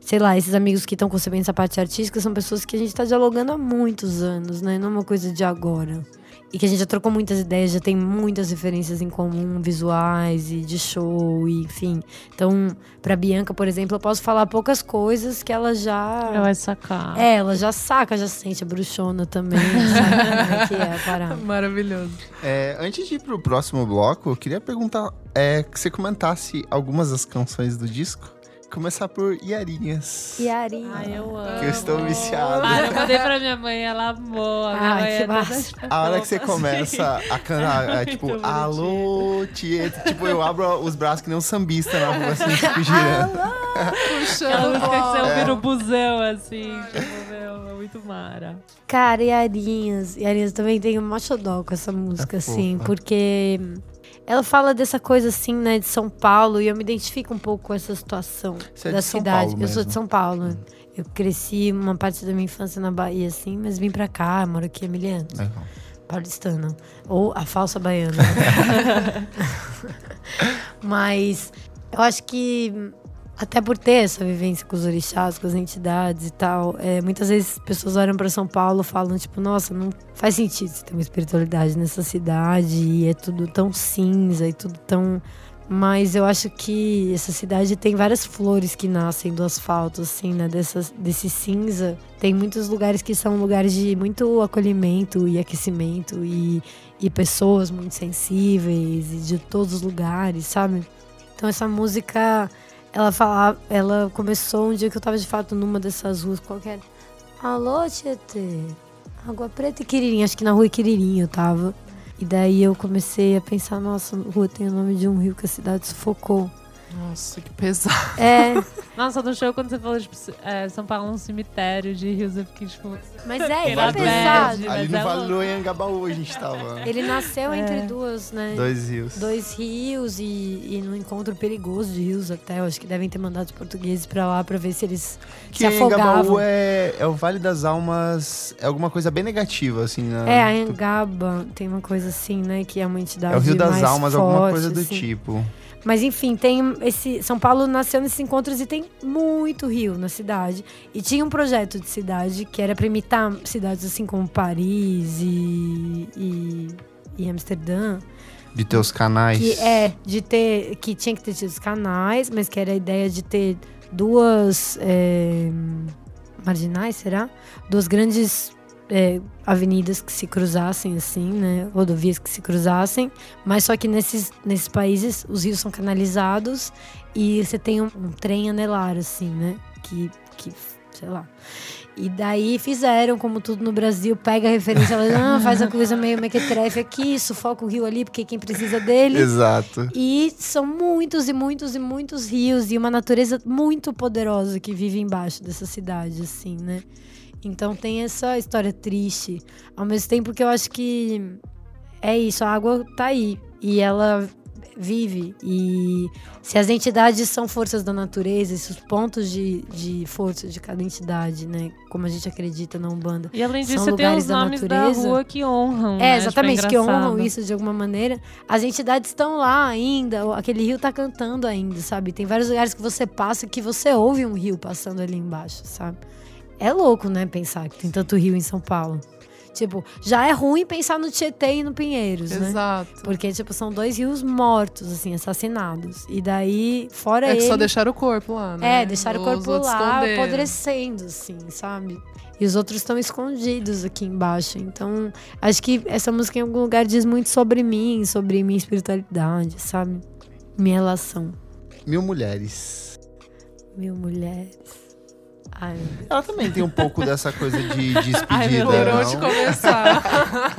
sei lá, esses amigos que estão concebendo essa parte artística são pessoas que a gente tá dialogando há muitos anos, né? Não é uma coisa de agora. E que a gente já trocou muitas ideias, já tem muitas referências em comum, visuais e de show, e enfim. Então, pra Bianca, por exemplo, eu posso falar poucas coisas que ela já. Ela vai sacar. É, ela já saca, já sente a bruxona também, sabe como é que é a parada. Maravilhoso. É, antes de ir pro próximo bloco, eu queria perguntar é, que você comentasse algumas das canções do disco. Começar por Iarinhas. Yari. Ai, eu amo. Que eu estou viciado. Ah, eu mandei pra minha mãe, ela amou. A minha Ai, mãe que é massa. A hora que você começa a cantar, é tipo, Muito alô, Tietê. Tipo, eu abro os braços que nem um sambista na rua, assim, tipo, girando. Aquela Puxando música que você bola. ouve no busão, assim. Tipo, meu, é muito mara. Cara, Yarinhas. Yarinhas também tem um xodó com essa música, É assim, fofa. porque ela fala dessa coisa, assim, né, de São Paulo, e eu me identifico um pouco com essa situação Você é da São cidade. Eu sou de mesmo. São Paulo. né? Eu cresci uma parte da minha infância na Bahia, assim, mas vim pra cá, moro aqui há mil anos. Legal. paulistana. Ou a falsa baiana. Mas Eu acho que, até por ter essa vivência com os orixás, com as entidades e tal, é, muitas vezes pessoas olham para São Paulo e falam, tipo, nossa, não faz sentido ter uma espiritualidade nessa cidade e é tudo tão cinza e tudo tão. Mas eu acho que essa cidade tem várias flores que nascem do asfalto, assim, né? Dessas, desse cinza. Tem muitos lugares que são lugares de muito acolhimento e aquecimento e, e pessoas muito sensíveis e de todos os lugares, sabe? Então essa música, ela falava, ela começou um dia que eu tava de fato numa dessas ruas qualquer. Alô, Tietê. Água Preta e Quiririm, acho que na rua Quiririm eu tava. E daí eu comecei a pensar, nossa, rua tem o nome de um rio que a cidade sufocou. Nossa, que pesado. É, Nossa, no show, quando você falou, tipo, é, São Paulo é um cemitério de rios, eu fiquei, tipo... mas é, ele é pesado. Verde. Ali no é Vale do. Anhangabaú a gente tava. Ele nasceu É. entre duas, né? Dois rios. Dois rios e, e num encontro perigoso de rios até. Eu acho que devem ter mandado os portugueses pra lá pra ver se eles Que se afogavam. Anhangabaú é, é o Vale das Almas, é alguma coisa bem negativa, assim, né? É, a Angaba tem uma coisa assim, né? Que é uma entidade É o Rio das Almas, alguma forte, coisa do assim. tipo. Mas enfim, tem esse. São Paulo nasceu nesses encontros e tem muito rio na cidade. E tinha um projeto de cidade que era pra imitar cidades assim como Paris e, e, e Amsterdã. De teus canais. Que é de ter. Que tinha que ter tido os canais, mas que era a ideia de ter duas. é, marginais, será? Duas grandes é, avenidas que se cruzassem, assim, né? Rodovias que se cruzassem. Mas só que nesses, nesses países os rios são canalizados e você tem um, um trem anelar, assim, né? Que, que, sei lá. E daí fizeram, como tudo no Brasil, pega a referência, ela, ah, faz a coisa meio mequetrefe aqui, sufoca o rio ali, porque quem precisa dele. Exato. E são muitos e muitos e muitos rios e uma natureza muito poderosa que vive embaixo dessa cidade, assim, né? Então tem essa história triste. Ao mesmo tempo que eu acho que é isso, a água tá aí. E ela vive. E se as entidades são forças da natureza, esses pontos de, de força de cada entidade, né? Como a gente acredita na Umbanda. E além São disso, tem lugares os da nomes da natureza. rua que honram, É, né? exatamente, tipo, que honram isso de alguma maneira. As entidades estão lá ainda, aquele rio tá cantando ainda, sabe? Tem vários lugares que você passa que você ouve um rio passando ali embaixo, sabe? É louco, né, pensar que tem tanto rio em São Paulo. Tipo, já é ruim pensar no Tietê e no Pinheiros, né? Exato. Porque, tipo, são dois rios mortos, assim, assassinados. E daí, fora É que ele... só deixaram o corpo lá, né? É, deixaram o Os corpo outros lá esconderam. apodrecendo, assim, sabe? E os outros estão escondidos aqui embaixo. Então, acho que essa música em algum lugar diz muito sobre mim, sobre minha espiritualidade, sabe? Minha relação. Mil mulheres. Mil mulheres. Ai. Ela também tem um pouco dessa coisa de despedida, Ai, meu Por Deus. não? começar?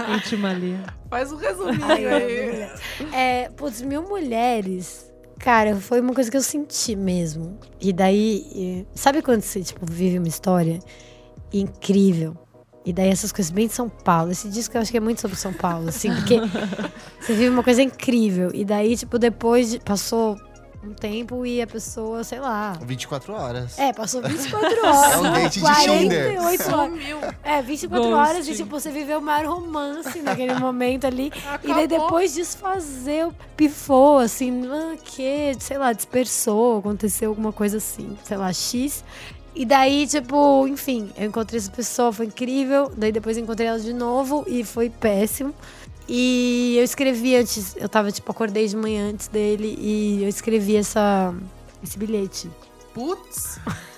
Íntima ali. Faz um resuminho Ai, aí. É, putz, mil mulheres. Cara, foi uma coisa que eu senti mesmo. E daí, sabe quando você, tipo, vive uma história incrível? E daí essas coisas bem de São Paulo. Esse disco eu acho que é muito sobre São Paulo, assim, porque você vive uma coisa incrível. E daí, tipo, depois de- passou um tempo e a pessoa, sei lá. 24 horas. É, passou 24 horas. É um date de Tinder. 48 horas. É, 24 Ghosting. horas e, tipo, você viveu o maior romance naquele momento ali. E daí Acabou. depois desfazer, pifou, assim, ah, que, sei lá, dispersou, aconteceu alguma coisa assim, sei lá, X. E daí, tipo, enfim, eu encontrei essa pessoa, foi incrível. Daí depois encontrei ela de novo e foi péssimo. E eu escrevi antes, eu tava, tipo, acordei de manhã antes dele e eu escrevi essa, esse bilhete. Putz.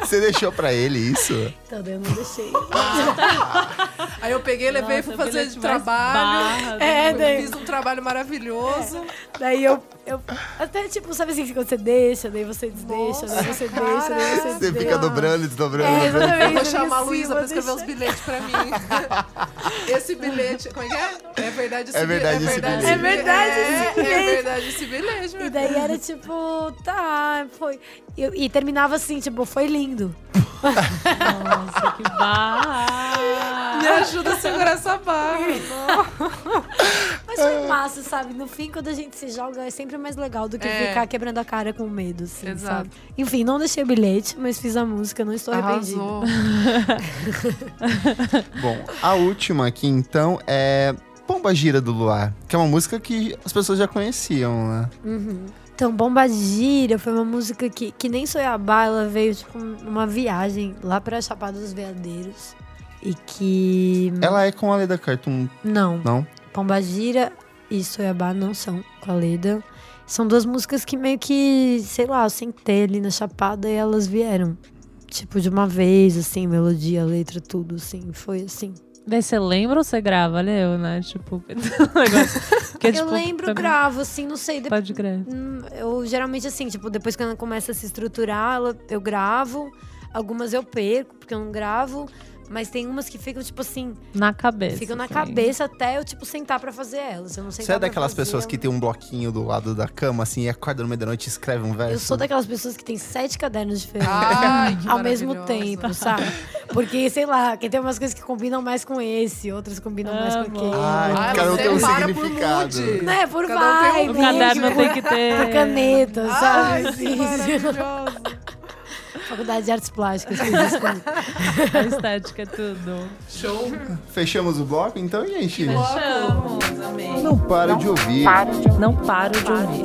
Você deixou pra ele isso? Então eu não deixei. Aí eu peguei, levei, fui Nossa, fazer bilhete de trabalho. barra É, daí- Fiz um trabalho maravilhoso. Daí eu, eu. Até tipo, sabe assim, quando você deixa, daí você desdeixa, daí você deixa, daí você caraca. Você desdeixa. fica dobrando e desdobrando. É, dobrando. exatamente. Vou eu chamar a assim, Luísa pra escrever os deixar- bilhetes pra mim. Esse bilhete, como é que é? É verdade esse É verdade esse bilhete. É verdade é, esse É bilhete. verdade esse bilhete. E daí era tipo, tá, foi. E, e terminava assim, tipo, foi lindo. Nossa, que barra! Me ajuda a segurar essa barra. Mas foi massa, sabe? No fim, quando a gente se joga, é sempre mais legal do que É. ficar quebrando a cara com medo, assim, Exato. sabe? Enfim, não deixei o bilhete, mas fiz a música, não estou arrependida. Arrasou. Bom, a última aqui então é Pomba Gira do Luar, que é uma música que as pessoas já conheciam, né? Uhum. Então, Bomba Gira foi uma música que, que nem Soiabá, ela veio, tipo, numa viagem lá pra Chapada dos Veadeiros. E que. Ela é com a Leda Cartoon, Não. não? Pomba Gira e Soiabá não são com a Leda. São duas músicas que meio que, sei lá, eu sentei ali na Chapada e elas vieram. Tipo, de uma vez, assim, melodia, letra, tudo, assim. Foi assim. Daí você lembra ou você grava? Leu, né? Tipo, negócio. Porque, eu tipo, lembro, pra mim- gravo, assim, não sei. depois Pode crer. Hum, Eu geralmente assim, tipo, depois que ela começa a se estruturar, ela- eu gravo. Algumas eu perco, porque eu não gravo. Mas tem umas que ficam, tipo assim, Na cabeça. ficam na assim. cabeça até eu, tipo, sentar pra fazer elas. Eu não sentar Você é daquelas fazer, pessoas eu- que tem um bloquinho do lado da cama, assim, e acorda no meio da noite e escreve um verso? Eu sou daquelas pessoas que tem sete cadernos diferentes. Ai, que ao mesmo tempo, sabe? Porque, sei lá, quem tem umas coisas que combinam mais com esse, outras combinam mais com aquele. Ai, Ah, cada um tem um por significado. mood. Né, por Cada um tem um caderno tem que ter. Por caneta, Ai, sabe? que Assim, maravilhoso. Faculdade de Artes Plásticas. A estética é tudo. Show. Fechamos o bloco, então, gente? Fechamos, amei. Não para de ouvir. Não paro de ouvir.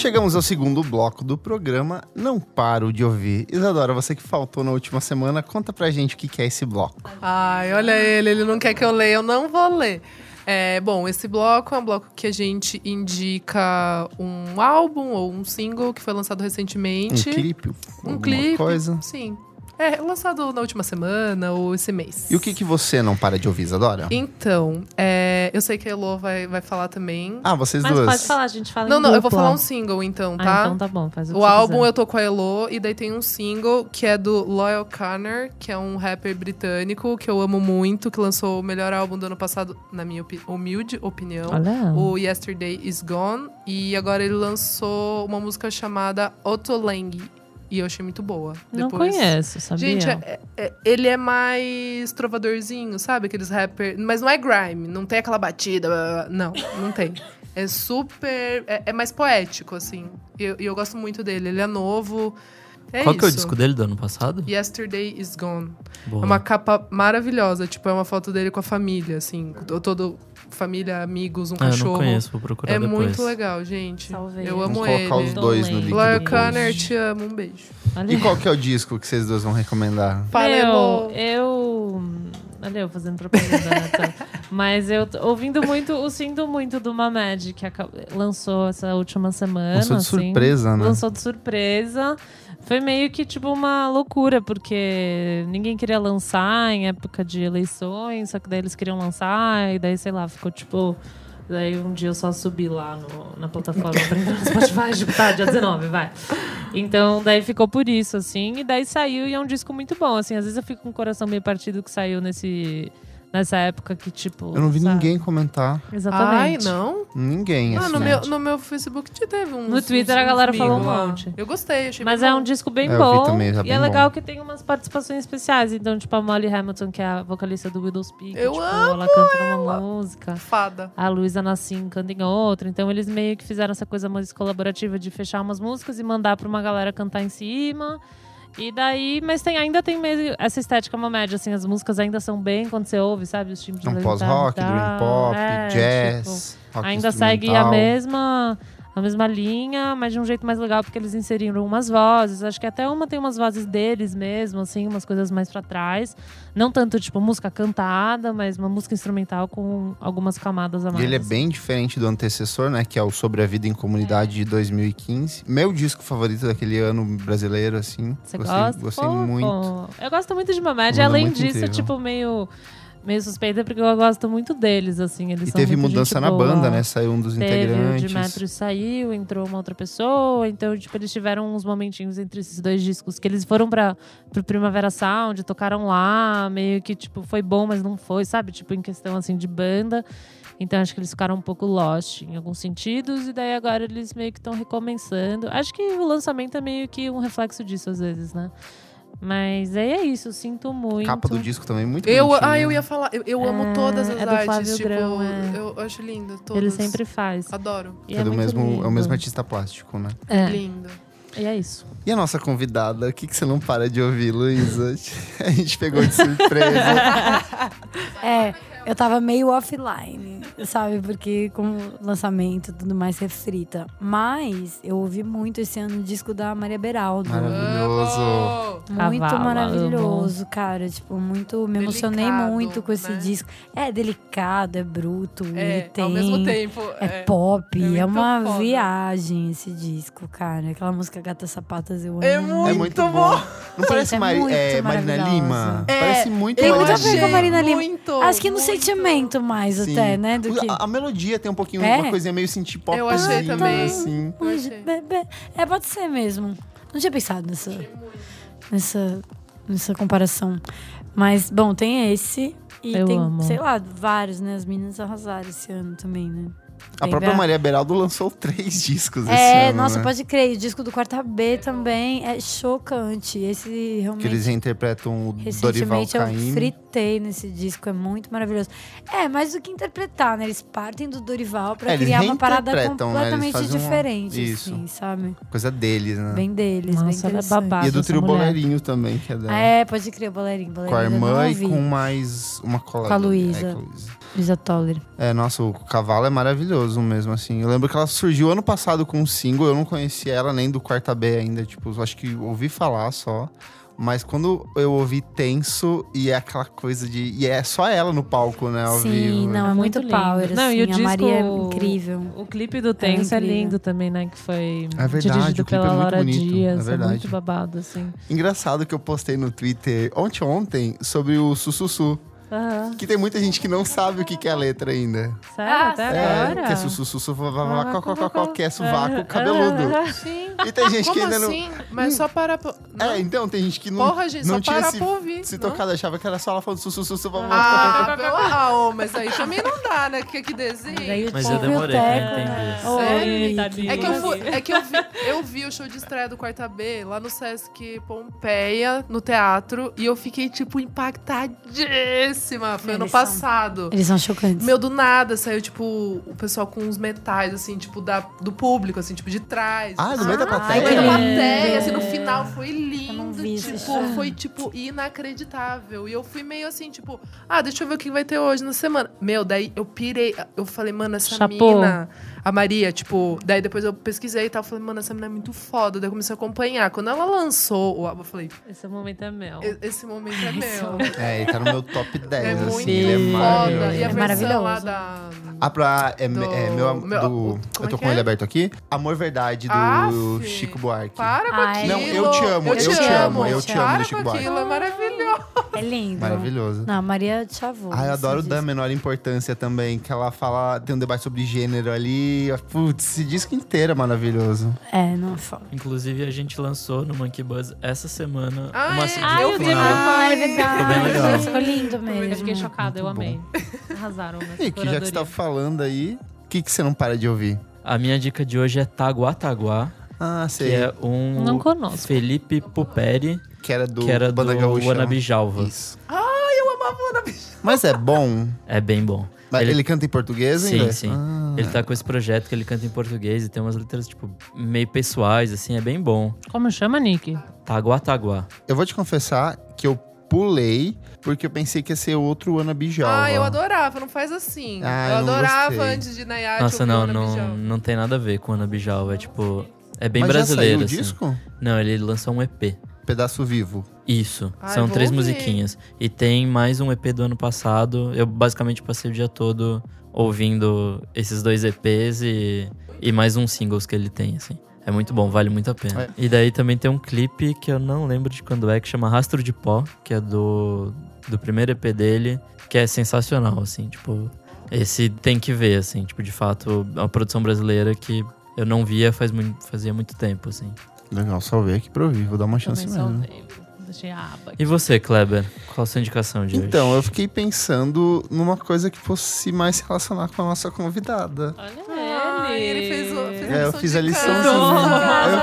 Chegamos ao segundo bloco do programa Não Paro de Ouvir. Isadora, você que faltou na última semana, conta pra gente o que é esse bloco. Ai, olha ele, ele não quer que eu leia, eu não vou ler. É, bom, esse bloco é um bloco que a gente indica um álbum ou um single que foi lançado Um recentemente. clipe? Um clipe. coisa? Sim. É, lançado na última semana ou esse mês. E o que que você não para de ouvir, Isadora? Então, é, eu sei que a Elo vai, vai falar também. Ah, vocês Mas duas. pode falar, a gente fala não, em não, eu vou dupla. falar um single então, Ah, tá? então tá bom, faz o que O você álbum quiser. eu tô com a Elo e daí tem um single que é do Loyal Connor, que é um rapper britânico que eu amo muito, que lançou o melhor álbum do ano passado, na minha opi- humilde opinião. Olha. O Yesterday Is Gone. E agora ele lançou uma música chamada Ottoleng. E eu achei muito boa. Não Depois- conheço, sabia? Gente, é- é- ele é mais trovadorzinho, sabe? Aqueles rapper. Mas não é grime, não tem aquela batida. blá, blá, blá. Não, não tem. É super. É, é mais poético, assim. E eu, eu gosto muito dele. Ele é novo. É Qual isso. que é o disco dele do ano passado? Yesterday is Gone. Boa. É uma capa maravilhosa. Tipo, é uma foto dele com a família, assim. to- Todo. Família, amigos, um Ah, eu cachorro. não conheço, vou procurar É depois. muito legal, gente. Eu Vamos amo colocar ele. os dois no Tô link. Conner, te amo. Um beijo. Olha. E qual que é o disco que vocês dois vão recomendar? Meu, eu. Olha, eu fazendo propaganda, né? Tá. Mas eu tô ouvindo muito, eu sinto muito do Mamed, que lançou essa última semana. Lançou de assim. surpresa, né? Lançou de surpresa. Foi meio que, tipo, uma loucura, porque ninguém queria lançar em época de eleições, só que daí eles queriam lançar, e daí, sei lá, ficou tipo. Daí um dia eu só subi lá no- na plataforma pra entrar no Spotify, tipo, tá, dia 19, vai. Então, daí ficou por isso, assim, e daí saiu e é um disco muito bom, assim. Às vezes eu fico com o coração meio partido que saiu nesse, nessa época que, tipo. Eu não vi sabe? ninguém comentar. Ai, Exatamente. não? Ninguém, Ah, assim. no meu, no meu Facebook te teve um. No Twitter a galera falou um monte. Eu gostei, achei Mas bem é bom. um disco bem É, bom. também, tá e bem é legal bom. que tem umas participações especiais. Então, tipo, a Molly Hamilton, que é a vocalista do Widow's Peak. Eu tipo, amo ela canta numa música. Fada. A Luísa Nassim canta em outra. Então, eles meio que fizeram essa coisa mais colaborativa de fechar umas músicas e mandar pra uma galera cantar em cima. E daí, mas tem, ainda tem meio essa estética uma média, assim, as músicas ainda são bem quando você ouve, sabe? Os É um da pós-rock, dream pop, É, jazz, tipo, ainda segue a mesma a mesma linha, mas de um jeito mais legal porque eles inseriram umas vozes. Acho que até uma tem umas vozes deles mesmo, assim, umas coisas mais pra trás. Não tanto tipo música cantada, mas uma música instrumental com algumas camadas a E mais. ele é bem diferente do antecessor, né? Que é o Sobre a Vida em Comunidade de 2015. Meu disco favorito daquele ano brasileiro, assim. Você gostei, gosta? Gostei Pô, muito. Eu gosto muito de banda Além disso, incrível. tipo, meio, meio suspeita, porque eu gosto muito deles, assim. Eles E teve mudança na boa. banda, né? Saiu um dos Teve, o integrantes. de Metros saiu, entrou uma outra pessoa. Então, tipo, eles tiveram uns momentinhos entre esses dois discos que eles foram pra, pro Primavera Sound, tocaram lá, meio que, tipo, foi bom, mas não foi, sabe? Tipo, em questão, assim, de banda. Então, acho que eles ficaram um pouco lost em alguns sentidos. E daí, agora, eles meio que estão recomeçando. Acho que o lançamento é meio que um reflexo disso, às vezes, né? Mas aí é isso, sinto muito. Capa do disco também, muito Eu, bonitinha. ah, eu ia falar. Eu, eu amo É, todas as é do artes. Flávio tipo, Grão, é. eu acho lindo. Todas. Ele sempre faz. Adoro. E É, do muito mesmo, é o lindo. mesmo artista plástico, né? É. Lindo. E é isso. E a nossa convidada, o que, que você não para de ouvir, Luísa? A gente pegou de surpresa. É, eu tava meio offline, sabe? Porque com o lançamento e tudo mais refrita. Mas eu ouvi muito esse ano o disco da Maria Beraldo. Maravilhoso. Amo. Muito Cavala, maravilhoso, cara. Tipo, muito. Me emocionei Delicado, muito com esse né? disco. É delicado, é bruto. ele É, tem. ao mesmo tempo. É, pop, é é, uma foda. viagem esse disco, cara. Aquela música Gata Sapatas eu amo. É muito, É muito bom. bom. Não parece é muito é, Marina. Lima? É, parece muito Tem eu muito a Marina ver com a Lima. Marina Lima. Muito, Acho que no muito. Sentimento mais Sim. até, né? Do que. A, a melodia tem um pouquinho, É? uma coisinha meio synth pop. Eu achei também. Assim. Eu Hoje, achei. É, pode ser mesmo. Não tinha pensado nessa, nessa, nessa comparação. Mas, bom, tem esse. E Eu tem, amo. sei lá, vários, né? As meninas arrasaram esse ano também, né? A própria Maria Beraldo lançou três discos esse É, ano, nossa, né? pode crer. O disco do Quarta B também é chocante. Esse realmente. Que eles reinterpretam o Dorival Recentemente eu Caymmi. fritei nesse disco, é muito maravilhoso. É, mais do que interpretar, né? Eles partem do Dorival pra É, criar uma parada né? Completamente uma- diferente, Isso. assim, sabe? Coisa deles, né? Bem deles, bem Nossa, ela é interessante. babada. e é do trio mulher. Boleirinho também, que é dela. É, pode crer, o Boleirinho. com a irmã e com mais uma colega. Com a Luísa. É, Luísa. Toller. É, nossa, o cavalo é maravilhoso mesmo, assim. Eu lembro que ela surgiu ano passado com um single, eu não conhecia ela nem do Quarta B ainda, tipo, eu acho que ouvi falar só. Mas quando eu ouvi tenso e é aquela coisa de. E é só ela no palco, né? Ao Sim, vivo. não, é muito, lindo. power, Não, assim. e o a disco, Maria é incrível. O clipe do Tenso é, incrível. lindo também, né? Que foi É verdade, dirigido o clipe é pela muito Laura bonito, é Dias. É, verdade. muito babado, assim. Engraçado que eu postei no Twitter ontem ontem sobre o Sussussu. Aham. Que tem muita gente que não sabe o que que é a letra ainda. Sério? Ah, Até É, agora? que é sussussu, que é sovaco cabeludo. Sim. E tem gente que Como ainda não. assim? Mas só para. pra- Não. É, então, tem gente que não, Porra, gente, não só tinha parar se, pra ouvir. se não? tocado, achava que era só ela falando sussu, sussu, Ah, pelo- ah, ô, mas aí também não dá, né? Que que desenho. Mas eu demorei pra Teco, entender. É que, eu, fui- é que eu, vi, eu vi o show de estreia do Quarta B lá no Sesc Pompeia, no teatro, e eu fiquei, tipo, impactadíssima. Foi ano Eles são- passado. Eles são chocantes. Meu, do nada saiu, tipo, o pessoal com uns metais, assim, tipo, da, do público, assim, tipo, de trás. Ah, no meio da Ai, plateia? No meio da plateia, assim, no final foi lindo. Tipo, foi, tipo, inacreditável. E eu fui meio assim, tipo, ah, deixa eu ver o que vai ter hoje na semana. Meu, daí eu pirei. Eu falei, mano, essa Chapou. mina, a Maria, tipo, daí depois eu pesquisei e tal. Falei, mano, essa mina é muito foda. Daí eu comecei a acompanhar. Quando ela lançou o álbum, eu falei, Esse momento é meu. "E- esse momento é meu. É, ele tá no meu top 10, É assim, muito ele é foda. maravilhoso. E a É versão lá maravilhoso. da. Ah, pra. É, Do- é meu. meu- do, como eu é tô que com ele é? aberto aqui. Amor Verdade, do Aff. Chico Buarque. Para com Ai, aquilo. Não, eu te amo, eu te, eu te amo, amo, eu te amo Para do Chico com Buarque. aquilo, é maravilhoso. É lindo. Maravilhoso. Não, a Maria Chavou. Ah, eu adoro o da menor importância também, que ela fala, tem um debate sobre gênero ali. Putz, esse disco inteiro é maravilhoso. É, não é foda. Inclusive, a gente lançou no Monkey Buzz essa semana Ah, uma é? CD Ah, eu vi. final. Ah, é verdade. Ficou bem legal. Ficou lindo mesmo. Eu fiquei chocada, eu amei. Arrasaram E que já que você tá falando aí, o que, que você não para de ouvir? A minha dica de hoje é Taguataguá, Ah, que sei. é um Não conosco. Felipe Puperi, Que era do que era do Banda. Isso. Eu amava o Ana Bicha. Mas é bom. É bem bom. Mas ele, Ele- canta em português Sim, ainda? sim. Ah. Ele tá com esse projeto que ele canta em português e tem umas letras, tipo, meio pessoais, assim, é bem bom. Como chama, Nick? Taguataguá. Eu vou te confessar que eu pulei porque eu pensei que ia ser outro Ana Bijalva. Ah, eu adorava, não faz assim. Ah, eu eu adorava gostei. antes de Nayade Nossa, ouvir não, Ana não, não tem nada a ver com Ana Bijalva. É tipo. É bem Mas brasileiro, já assim. saiu o disco? Não, ele lançou um EP. Pedaço Vivo. Isso. Ai, São vou três ouvir. musiquinhas. E tem mais um EP do ano passado. Eu basicamente passei o dia todo ouvindo esses dois EPs e, e mais uns singles que ele tem, assim. É muito bom, vale muito a pena. É. E daí também tem um clipe que eu não lembro de quando é, que chama Rastro de Pó, que é do, do primeiro EP dele, que é sensacional, assim, tipo. Esse tem que ver, assim, tipo, de fato, é uma produção brasileira que eu não via faz muito, fazia muito tempo, assim. Legal, salvei aqui pra ouvir. Vou dar uma chance mesmo. salvei. E você, Kleber? Qual a sua indicação de hoje? Então, eu fiquei pensando numa coisa que fosse mais se relacionar com a nossa convidada. Olha Ai, ele. ele fez o- fez É, eu fiz a liçãozinha.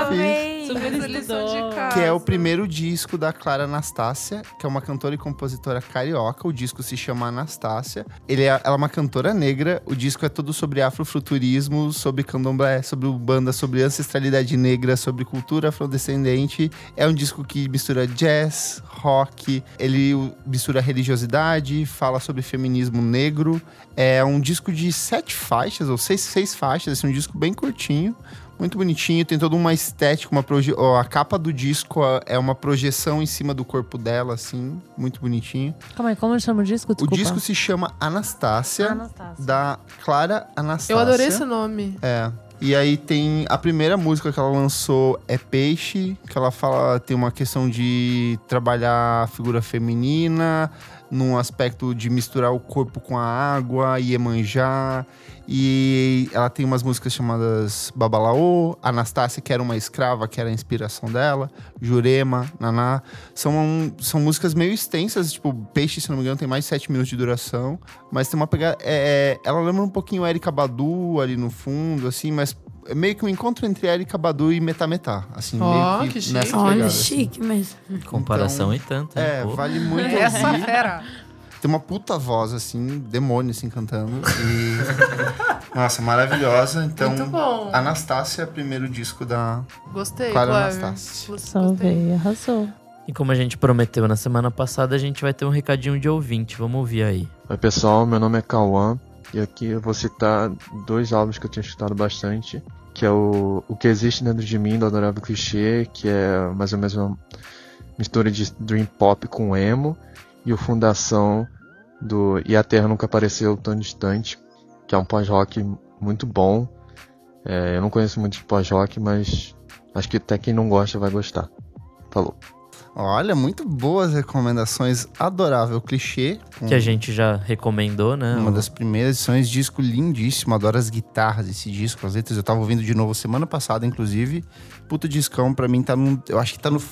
Eu fiz. Super estudou. que é o primeiro disco da Clara Anastácia, que é uma cantora e compositora carioca. O disco se chama Anastácia. Ele é, ela é uma cantora negra. O disco é todo sobre afrofuturismo, sobre candomblé, sobre banda, sobre ancestralidade negra, sobre cultura afrodescendente. É um disco que mistura jazz, rock, ele mistura religiosidade, fala sobre feminismo negro. É um disco de sete faixas, ou seis, seis faixas, assim, um disco bem curtinho. Muito bonitinho, tem toda uma estética, uma proje... a capa do disco é uma projeção em cima do corpo dela, assim, muito bonitinho. Calma aí, como chama o disco? O Desculpa. disco se chama Anastácia, Anastácia. da Clara Anastácia. Eu adorei esse nome. É. E aí tem a primeira música que ela lançou é Peixe, que ela fala tem uma questão de trabalhar a figura feminina, num aspecto de misturar o corpo com a água, Iemanjá. E ela tem umas músicas chamadas Babalaô, Anastácia, que era uma escrava, que era a inspiração dela, Jurema, Naná. São, são músicas meio extensas, tipo, Peixe, se não me engano, tem mais de sete minutos de duração. Mas tem uma pegada. É, é- ela lembra um pouquinho Erika Badu ali no fundo, assim, mas é meio que um encontro entre Erika Badu e Metametá. Assim, Ó, meio que chique. nessa Olha, pegada, assim. chique mesmo. Comparação e tanto. É, Pô. vale muito Essa ouvir. fera. Tem uma puta voz, assim, demônio, assim, cantando. E... Nossa, maravilhosa. Então, Muito bom. Anastácia, primeiro disco da Gostei, Clara Clever. Anastácia. Gostei. Salvei, arrasou. E como a gente prometeu na semana passada, a gente vai ter um recadinho de ouvinte. Vamos ouvir aí. Oi pessoal, meu nome é Cauã e aqui eu vou citar dois álbuns que eu tenho escutado bastante, que é o O que existe dentro de mim do Adorável Clichê, que é mais ou menos uma mistura de dream pop com emo, e o Fundação do E a Terra Nunca Apareceu Tão Distante, que é um pós-rock muito bom. É, eu não conheço muito de pós-rock, mas acho que até quem não gosta vai gostar. Falou. Olha, muito boas recomendações. Adorável clichê. Que a gente já recomendou, né? Uma das primeiras edições, disco lindíssimo. Adoro as guitarras desse disco, as letras. Eu tava ouvindo de novo semana passada, inclusive. Puta discão, pra mim tá no. Eu acho que tá no,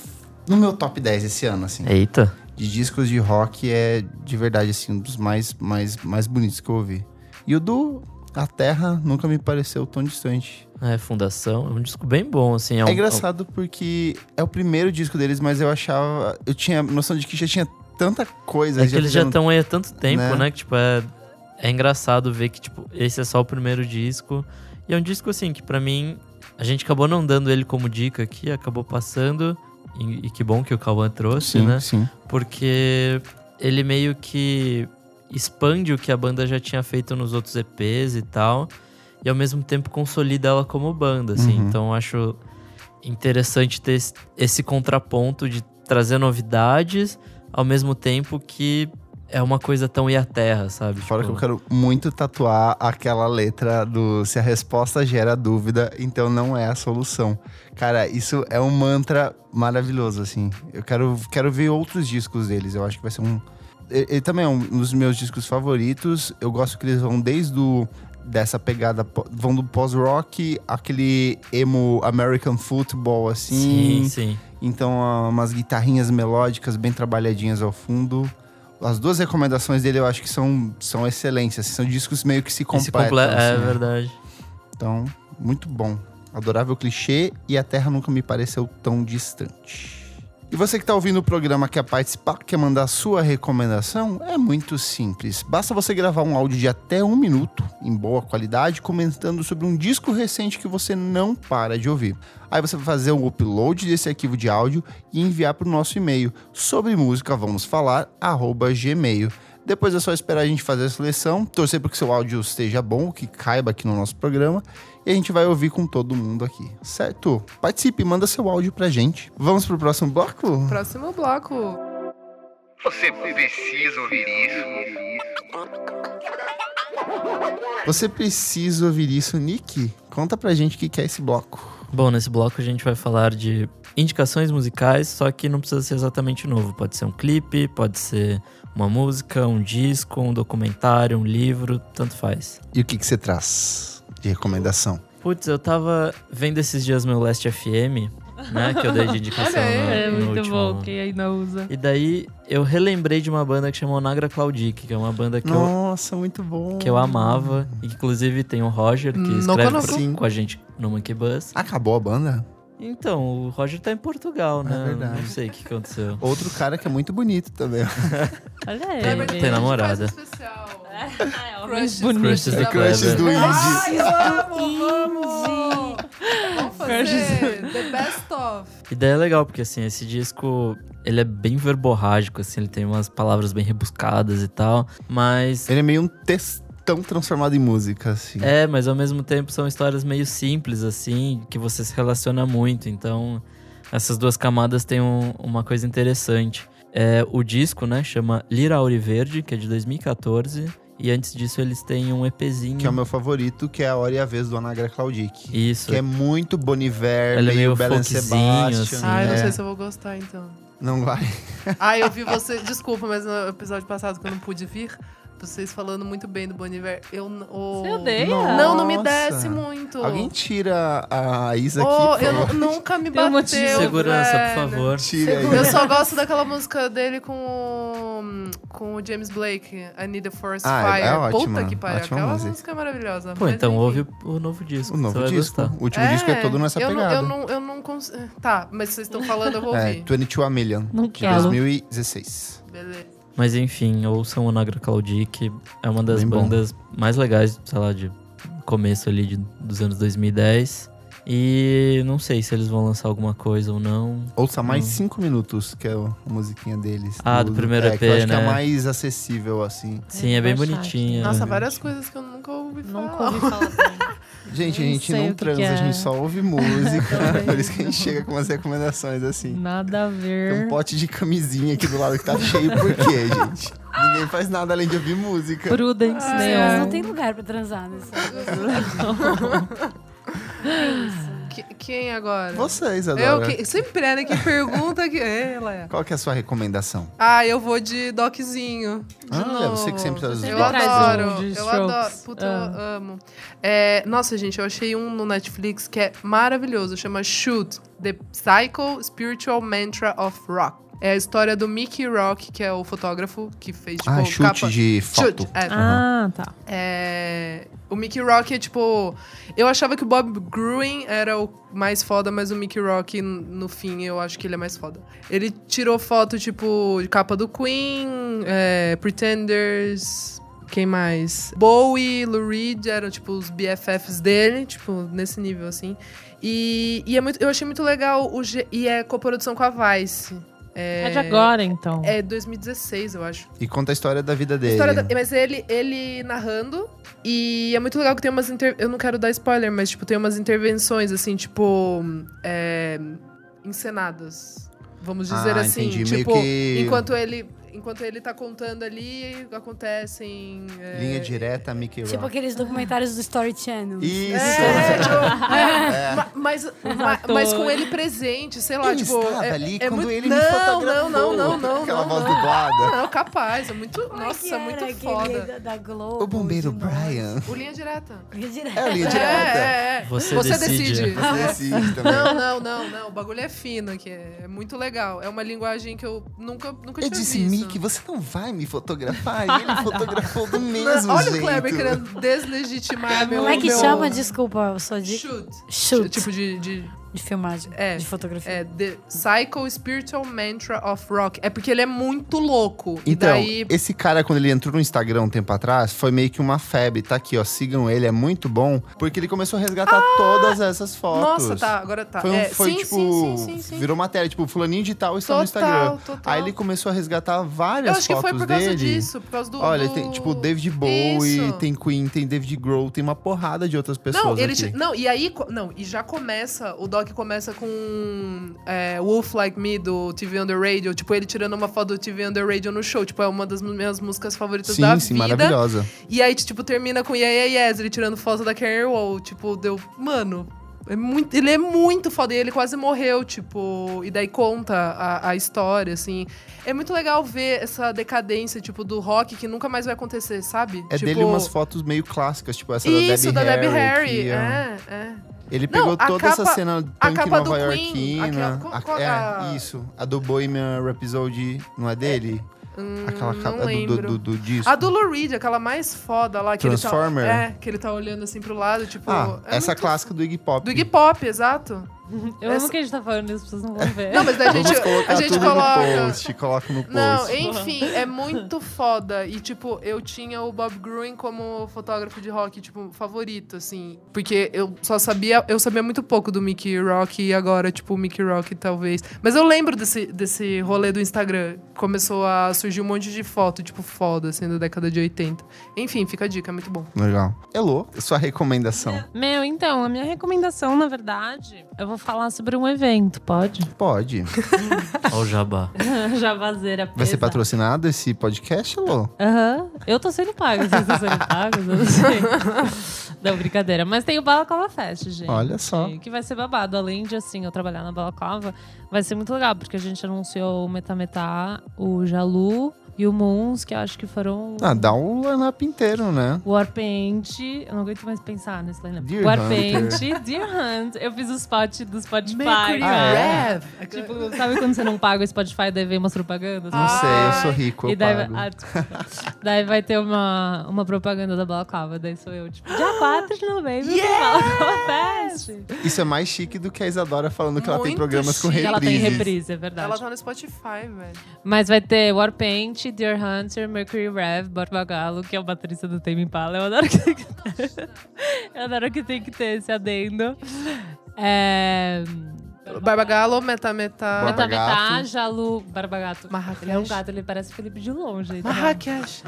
no meu top 10 esse ano, assim. Eita. De discos de rock é de verdade, assim, um dos mais, mais, mais bonitos que eu ouvi. E o do A Terra nunca me pareceu tão distante. É, Fundação. É um disco bem bom, assim. É, um, É engraçado porque é o primeiro disco deles, mas eu achava. Eu tinha noção de que já tinha tanta coisa. É que eles já estão aí há tanto tempo, né? né? Que, tipo, é, é engraçado ver que, tipo, esse é só o primeiro disco. E é um disco, assim, que pra mim, a gente acabou não dando ele como dica aqui, acabou passando. E, e que bom que o Cauã trouxe, Sim, né? sim. Porque ele meio que expande o que a banda já tinha feito nos outros EPs e tal. E ao mesmo tempo consolida ela como banda, assim. Uhum. Então eu acho interessante ter esse- contraponto de trazer novidades ao mesmo tempo que é uma coisa tão e a terra, sabe? Fora que Tipo, eu quero muito tatuar aquela letra do se a resposta gera dúvida, então não é a solução. Cara, isso é um mantra maravilhoso, assim. Eu quero, quero ver outros discos deles. Eu acho que vai ser um. Ele, ele também é um dos meus discos favoritos. Eu gosto que eles vão desde o. Dessa pegada, vão do pós-rock, aquele emo American Football, assim. Sim, sim. Então, ah, umas guitarrinhas melódicas bem trabalhadinhas ao fundo. As duas recomendações dele eu acho que são, são excelentes. assim, São discos meio que se completam. comple- é assim, né? verdade. Então, muito bom. Adorável clichê e a Terra nunca me pareceu tão distante. E você que está ouvindo o programa quer participar, quer mandar sua recomendação? É muito simples. Basta você gravar um áudio de até um minuto, em boa qualidade, comentando sobre um disco recente que você não para de ouvir. Aí você vai fazer o upload desse arquivo de áudio e enviar para o nosso e-mail sobre música vamos falar gmail. Depois é só esperar a gente fazer a seleção, torcer para que seu áudio esteja bom, que caiba aqui no nosso programa, e a gente vai ouvir com todo mundo aqui, certo? Participe, manda seu áudio pra gente. Vamos pro próximo bloco? Próximo bloco. Você precisa ouvir isso. Você precisa ouvir isso, Nick? Conta pra gente o que que é esse bloco. Bom, nesse bloco a gente vai falar de indicações musicais, só que não precisa ser exatamente novo. Pode ser um clipe, pode ser uma música, um disco, um documentário, um livro, tanto faz. E o que que você traz de recomendação? Putz, eu tava vendo esses dias meu Last FM, né? Que eu dei de indicação aí. no, É no muito último. bom, quem ainda usa. E daí eu relembrei de uma banda que chamou Nagra Claudic, que é uma banda que eu, Nossa, muito bom. que eu amava. E que, inclusive tem o Roger, que Não escreve conheço. pra- com a gente no Monkey Bus. Acabou a banda? Então, o Roger tá em Portugal, né? verdade. Não sei o que aconteceu. Outro cara que é muito bonito também. Olha Tem- ele. tem namorada. Faz um especial. É, homem Crushes. bonito. Crushes do Crushes do. Indie. Ai, vamos, vamos! Vamos fazer The Best of. E daí é legal, porque assim, esse disco, ele é bem verborrágico, assim, ele tem umas palavras bem rebuscadas e tal, mas... Ele é meio um textão transformado em música, assim. É, mas ao mesmo tempo são histórias meio simples, assim, que você se relaciona muito, então essas duas camadas têm um- uma coisa interessante. É, o disco, né, chama Lira Auriverde, que é de 2014, e antes disso eles têm um EPzinho. Que é o meu favorito, que é a Hora e a Vez do Anagra Claudic. Isso. Que é muito Boniver, é meio meio Belen Sebastian. assim. Ai, não é. sei se eu vou gostar, então. Não vai. Ai, eu vi você... Desculpa, mas no episódio passado, que eu não pude vir, vocês falando muito bem do Boniver, eu... n- o- Você odeia? Não, não me desce muito. Alguém tira a Isa aqui, Oh, por eu nunca me Tem um bateu, motivo. Segurança, por velho. favor. Tira. Eu só gosto daquela música dele com o, com o James Blake, I Need a Forest Ah, é- Fire. é ótima, Puta que pariu, aquela música. música é maravilhosa. Pô, Mas, então enfim. ouve o, novo disco. O novo disco. gostar. O último disco é todo nessa eu pegada. Não, eu não, eu não consigo... Tá, mas vocês estão falando, eu vou É, ouvir. 22 A Million, Não de quero. 2016. Beleza. Mas enfim, ouçam o Nagra Claudic. É uma das Bem bom. bandas mais legais, sei lá, de começo ali de- dos anos 2010. E não sei se eles vão lançar alguma coisa ou não. Ouça mais Hum. 5 minutos, que é a musiquinha deles. Ah, do primeiro é, que eu EP, acho que é né? mais acessível, assim. Sim, é bem vou achar bonitinha. Nossa, várias coisas que eu nunca ouvi falar. Nunca ouvi falar. Gente, a gente não o que transa, que a é. gente só ouve música. Também. Por isso que a gente chega com umas recomendações assim. Nada a Tem ver. um pote de camisinha aqui do lado que tá cheio, por quê, gente? Ninguém faz nada além de ouvir música. Prudence Mas Neon. não tem lugar pra transar nesse Que- quem agora? Vocês, Eu, Adora. que, sempre é, né? Que pergunta que... É, ela é. Qual que é a sua recomendação? Ah, eu vou de doczinho. De Ah, novo. você que sempre traz os Eu adoro, eu adoro. Puta, Ah. eu amo. É, nossa, gente, eu achei um no Netflix que é maravilhoso. Chama Shoot, The Psycho Spiritual Mantra of Rock. É a história do Mickey Rock, que é o fotógrafo que fez, tipo, Ah, chute capa... de foto. Chute, é. Ah, tá. É, O Mickey Rock é tipo. Eu achava que o Bob Gruen era o mais foda, mas o Mickey Rock, no fim, eu acho que ele é mais foda. Ele tirou foto, tipo, de capa do Queen, é, Pretenders. Quem mais? Bowie, Lou Reed eram, tipo, os BFFs dele, tipo, nesse nível, assim. E, e é muito, eu achei muito legal. O, G- e é coprodução com a Vice. É de agora, então. É 2016, eu acho. E conta a história da vida dele. História da- mas ele, ele narrando. E é muito legal que tem umas. inter- Eu não quero dar spoiler, mas tipo, tem umas intervenções, assim, tipo. é, encenadas. Vamos dizer Ah, assim. entendi. Meio Tipo, que- enquanto ele. Enquanto ele tá contando ali, acontecem. é, Linha direta, Mickey Rock. Tipo aqueles documentários do Story Channel. Isso! É, tipo, É. ma- mas, ma- mas com ele presente, sei lá, Ele tipo. estava é, ali é quando muito... ele não, me fotografou. Não, não, não, não. Aquela não, voz não. dublada. Não, capaz, é muito. Como é nossa, que era muito foda. Da, da Globo. O bombeiro? Brian. O linha direta. Linha direta. É a linha É, direta. é, é. Você Você decide. decide. Você É. decide também. Não, não, não, não. O bagulho é fino, que é, é muito legal. É uma linguagem que eu nunca, nunca Eu tinha disse, visto. Mickey, você não vai me fotografar? E ele fotografou do mesmo Olha jeito. o Kleber querendo deslegitimar meu... Como é que meu... chama? Desculpa, eu sou de, Shoot. Shoot. Tipo de... de de filmagem, É, de fotografia. é, The Psycho Spiritual Mantra of Rock. É porque ele é muito louco. e Então, daí... esse cara, quando ele entrou no Instagram um tempo atrás, foi meio que uma febre. Tá aqui, ó. Sigam ele, é muito bom. Porque ele começou a resgatar todas essas fotos. Ah! Nossa, tá, agora tá. Foi, um- É, foi, sim, tipo, sim, sim, sim, sim. virou matéria, tipo, fulaninho de tal está Total, no Instagram. total. Aí ele começou a resgatar Eu várias acho que fotos foi por causa dele. disso, por causa do... Olha, do... tem tipo David Bowie, Isso. tem Queen, tem David Grohl, tem uma porrada de outras pessoas Não, ele aqui. não, e aí, não, e já começa, o Doc começa com é, Wolf Like Me do TV on the Radio, tipo, ele tirando uma foto do TV on the Radio no show, tipo, é uma das minhas músicas favoritas Sim, da sim, vida. maravilhosa. E aí, tipo, termina com Yeah Yeah Yes, ele tirando foto da Carrie Wall, tipo, deu, mano, é muito, ele é muito foda, e ele quase morreu, tipo, e daí conta a, a história, assim. É muito legal ver essa decadência, tipo, do rock que nunca mais vai acontecer, sabe? É tipo, dele umas fotos meio clássicas, tipo essa Isso, da da Debbie Debbie Harry. Harry, que, ó, é, é. Ele Não, pegou a toda essa capa- cena a punk capa do nova Queen, iorquina. aquela- A- qual- é, a- isso. A do Bohemian Rhapsody, não é dele? Hum, Aquela não capa do, lembro. do, do disco. A do Lou Reed, aquela mais foda lá. Que Transformer? Ele tá, é, que ele tá olhando assim pro lado, tipo... Ah, é essa muito- clássica do Iggy Pop. Do Iggy Pop, exato. Eu Essa- amo que a gente tá falando isso, pessoas não vão ver. Não, mas daí a gente, a gente coloca. no post, coloca no post. Não, enfim, é muito foda. E, tipo, eu tinha o Bob Gruen como fotógrafo de rock, tipo, favorito, assim. Porque eu só sabia, eu sabia muito pouco do Mickey Rock e agora, tipo, o Mickey Rock talvez. Mas eu lembro desse, desse rolê do Instagram. Começou a surgir um monte de foto, tipo, foda, assim, da década de 80. Enfim, fica a dica, é muito bom. Legal. Elô, sua recomendação? Meu, então, a minha recomendação, na verdade, eu vou falar sobre um evento, pode? Pode. Ó o jabá. Javazeira Vai ser patrocinado esse podcast, Elô? Aham. Eu tô sendo paga, vocês estão sendo pagos? Eu não sei. Não, brincadeira. Mas tem o Balaclava Fest, gente. Olha só. Que vai ser babado. Além de, assim, eu trabalhar na Balaclava, vai ser muito legal, porque a gente anunciou o Metametá, o Jalu e o Moons, que eu acho que foram... Ah, dá um line-up inteiro, né? Warpaint, eu não aguento mais pensar nesse lineup. Deer Warpaint, Deer Hunt. Eu fiz o spot do Spotify. Mercury Ah, é? Tipo, sabe quando você não paga o Spotify, daí vem umas propagandas? Não sei, eu sou rico, eu E daí, pago. ah, desculpa. daí vai ter uma, uma propaganda da Balaclava. Daí sou eu, tipo, dia 4 de novembro, yes! Isso é mais chique do que a Isadora falando que ela tem Muito programas com chique. reprises. Ela tem reprise, é verdade. Ela tá no Spotify, velho. Mas vai ter Deer Hunter, Mercury Rev, Barbagalo, que é o baterista do Tame Impala. Eu adoro que tem que ter. Eu adoro que tem que ter esse adendo. É... Barbagalo, Meta Meta. Barba- Metametá, Barbagato. Jalu, Barbagato. Marrakech. Ele é um gato, ele parece Felipe de longe. então. Marrakech.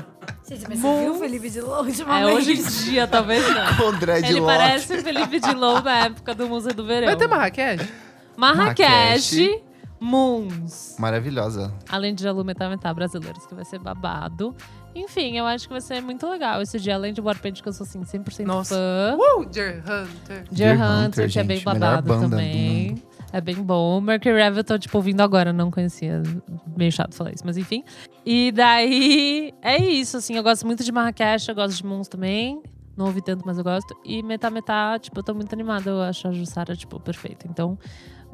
Gente, mas você viu o Felipe de longe uma É, vez? hoje em dia, talvez não. André de Ele Locke. parece o Felipe Dilon da época do Museu do Verão. Vai ter Marrakech? Marrakech, Moons. Maravilhosa. Além de Jalu Metá Metá Brasileiros, que vai ser babado. Enfim, eu acho que vai ser muito legal esse dia. Além de Warpaint, que eu sou assim, 100% Nossa. fã. Uh, Deer Hunter. Deer Deer Hunter, Hunter, que é bem babado também. É bem bom. Mercury Rev eu tô, tipo, ouvindo agora, não conhecia. Meio chato falar isso, mas enfim. E daí, é isso, assim. Eu gosto muito de Marrakech, eu gosto de Moons também. Não ouvi tanto, mas eu gosto. E Metá Metá, tipo, eu tô muito animada. Eu acho a Jussara, tipo, perfeita. Então,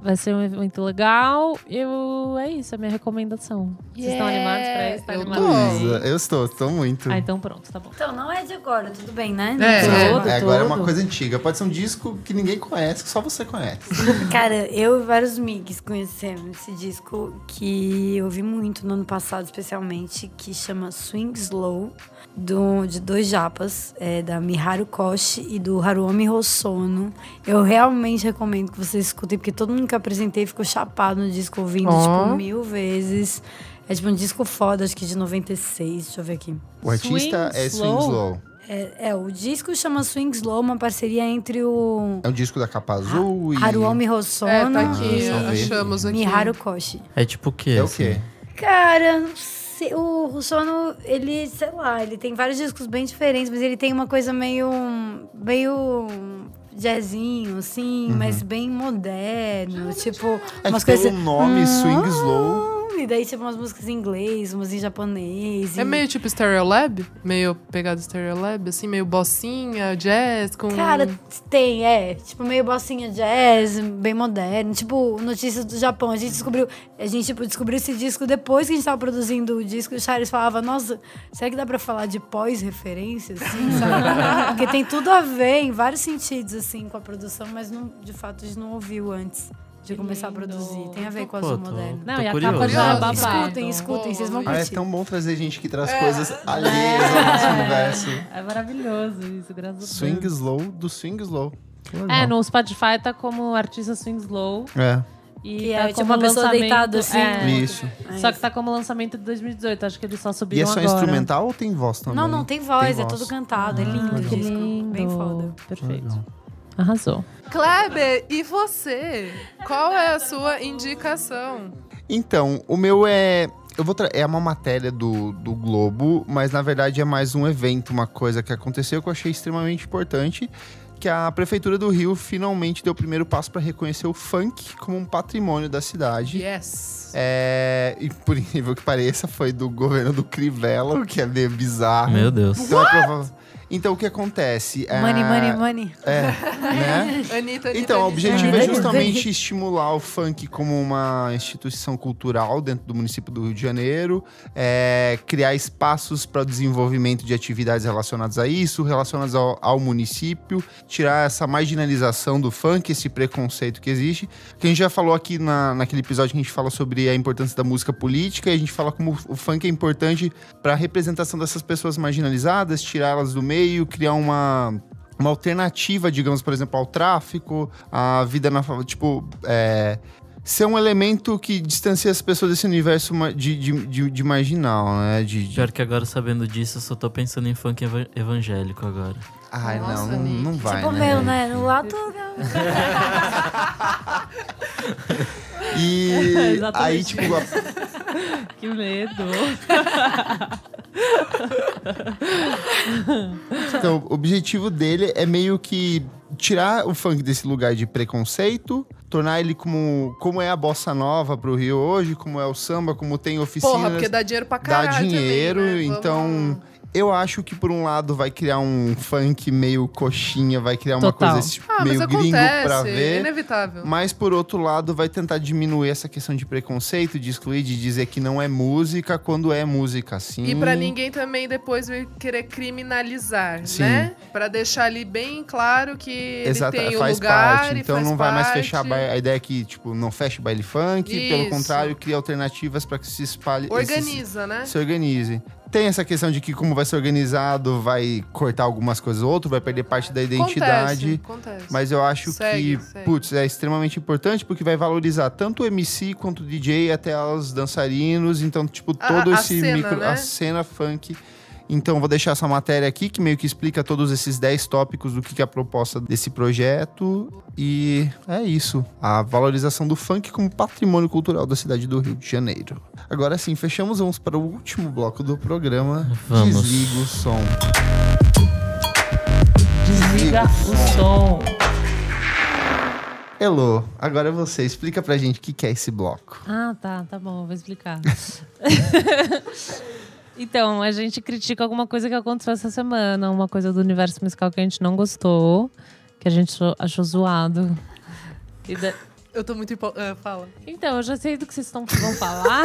vai ser um evento legal. Eu, é isso, é a minha recomendação. Vocês estão animados pra isso? Tá Eu animado eu estou, estou muito. Ah, então pronto, tá bom. Então, não é de agora, tudo bem, né? É, Tudo, é. agora é uma coisa antiga. Pode ser um disco que ninguém conhece, que só você conhece. Cara, eu e vários migs conhecemos esse disco que eu ouvi muito no ano passado, especialmente, que chama Swing Slow, do, de dois japas, é, da Miharu Koshi e do Haruomi Hosono. Eu realmente recomendo que vocês escutem, porque todo mundo que eu apresentei ficou chapado no disco, ouvindo, Ó. tipo, mil vezes. É tipo um disco foda, acho que de 96, deixa eu ver aqui. O artista Swing é Swing Slow? É, é, o disco chama Swing Slow, uma parceria entre o É um disco da capa azul e. Haruomi Hosono É, tá aqui. e ver. achamos aqui. Miharu Koshi. É tipo o quê? É o assim? quê? Cara, não sei, o Russono, ele, sei lá, ele tem vários discos bem diferentes, mas ele tem uma coisa meio. meio jazzinho, assim, mas bem moderno. Tipo, Uhum. É umas que pelo coisas. nome Swing Ah, Slow. E daí, tipo, umas músicas em inglês, umas em japonês. É e- meio tipo Stereolab? Meio pegado Stereolab, assim, meio bossinha, jazz, com... Cara, tem, é. Tipo, meio bossinha jazz, bem moderno. Tipo, notícias do Japão. A gente descobriu. A gente, tipo, descobriu esse disco depois que a gente tava produzindo o disco. E o Charles falava, nossa, será que dá pra falar de pós-referência, assim? Porque tem tudo a ver em vários sentidos, assim, com a produção, mas não, de fato a gente não ouviu antes de Que começar a lindo. produzir. Tem a ver com o azul tô- moderno. Não, Tô e a curioso. capa já é babado. Escutem, escutem, vocês vão Ah, é curtir. tão bom trazer gente que traz coisas alheias ao nosso universo. É maravilhoso isso, graças a Swing Deus. Slow do Swing Slow. É, no Spotify tá como artista Swing Slow. É, E Que tá é tipo uma pessoa deitada assim. É, isso. Só que tá como lançamento de 2018. Acho que eles só E subiram é só agora. instrumental ou tem voz também? Não, não, tem voz, Tem é voz. todo cantado, é lindo Ah, o que disco. lindo. Bem foda. Perfeito. Legal. Arrasou. Kleber, e você? Qual é a sua indicação? Então, o meu é. Eu vou é uma matéria do, do Globo, mas na verdade é mais um evento, uma coisa que aconteceu que eu achei extremamente importante. Que a Prefeitura do Rio finalmente deu o primeiro passo para reconhecer o funk como um patrimônio da cidade. Yes. É, e por incrível que pareça, foi do governo do Crivella, o que é meio bizarro. Meu Deus. Então é, prova- Então o que acontece? É, Money, money, money. É, né? Anitta, Anitta, Então, o Anitta. objetivo é justamente estimular o funk como uma instituição cultural dentro do município do Rio de Janeiro, é, criar espaços para o desenvolvimento de atividades relacionadas a isso, relacionadas ao, ao município, tirar essa marginalização do funk, esse preconceito que existe. Que a gente já falou aqui na, naquele episódio que a gente fala sobre a importância da música política, e a gente fala como o funk é importante para a representação dessas pessoas marginalizadas, tirá-las do meio, criar uma uma alternativa, digamos, por exemplo, ao tráfico, à vida na favela, tipo, é, ser um elemento que distancia as pessoas desse universo de, de, de, de marginal, né? De, de- Pior que agora, sabendo disso, eu só tô pensando em funk eva- evangélico agora. Ai, Nossa, não, não, não vai, tipo, né? meu, né? No lado. E Exatamente. aí, tipo, a- Que medo. Então, o objetivo dele é meio que tirar o funk desse lugar de preconceito, tornar ele como, como é a bossa nova pro Rio hoje, como é o samba, como tem oficinas. Porra, porque dá dinheiro pra dá caralho dinheiro, também, né? Vamos- então eu acho que por um lado vai criar um funk meio coxinha, vai criar uma Total. coisa tipo, Ah, meio mas gringo acontece, pra é ver. inevitável. Mas por outro lado, vai tentar diminuir essa questão de preconceito, de excluir, de dizer que não é música quando é música, sim. E pra ninguém também depois vir querer criminalizar, Sim. né? Pra deixar ali bem claro que ele Exato, tem o faz lugar parte. Então faz não vai mais parte. fechar ba- a ideia que, tipo, não fecha baile funk, pelo Isso. contrário, cria alternativas para que se espalhe. esses- Organiza, né? se organize. Tem essa questão de que, como vai ser organizado, vai cortar algumas coisas ou outro, vai perder parte da identidade. Acontece, acontece. Mas eu acho Segue, que, segue. putz, é extremamente importante porque vai valorizar tanto o MC quanto o DJ, até os dançarinos. Então, tipo, A- todo a esse cena, micro. né? A cena funk. Então, vou deixar essa matéria aqui que meio que explica todos esses 10 tópicos do que que é a proposta desse projeto. E é isso. A valorização do funk como patrimônio cultural da cidade do Rio de Janeiro. Agora sim, fechamos. Vamos para o último bloco do programa. Vamos. Desliga o som. Desliga o som. Elo, agora é você. Explica pra gente o que que é esse bloco. Ah, tá, tá bom, vou explicar. então, a gente critica alguma coisa que aconteceu essa semana, uma coisa do universo musical que a gente não gostou, que a gente achou, zoado. E da- Eu tô muito ah, fala. Então, eu já sei do que vocês estão, vão falar.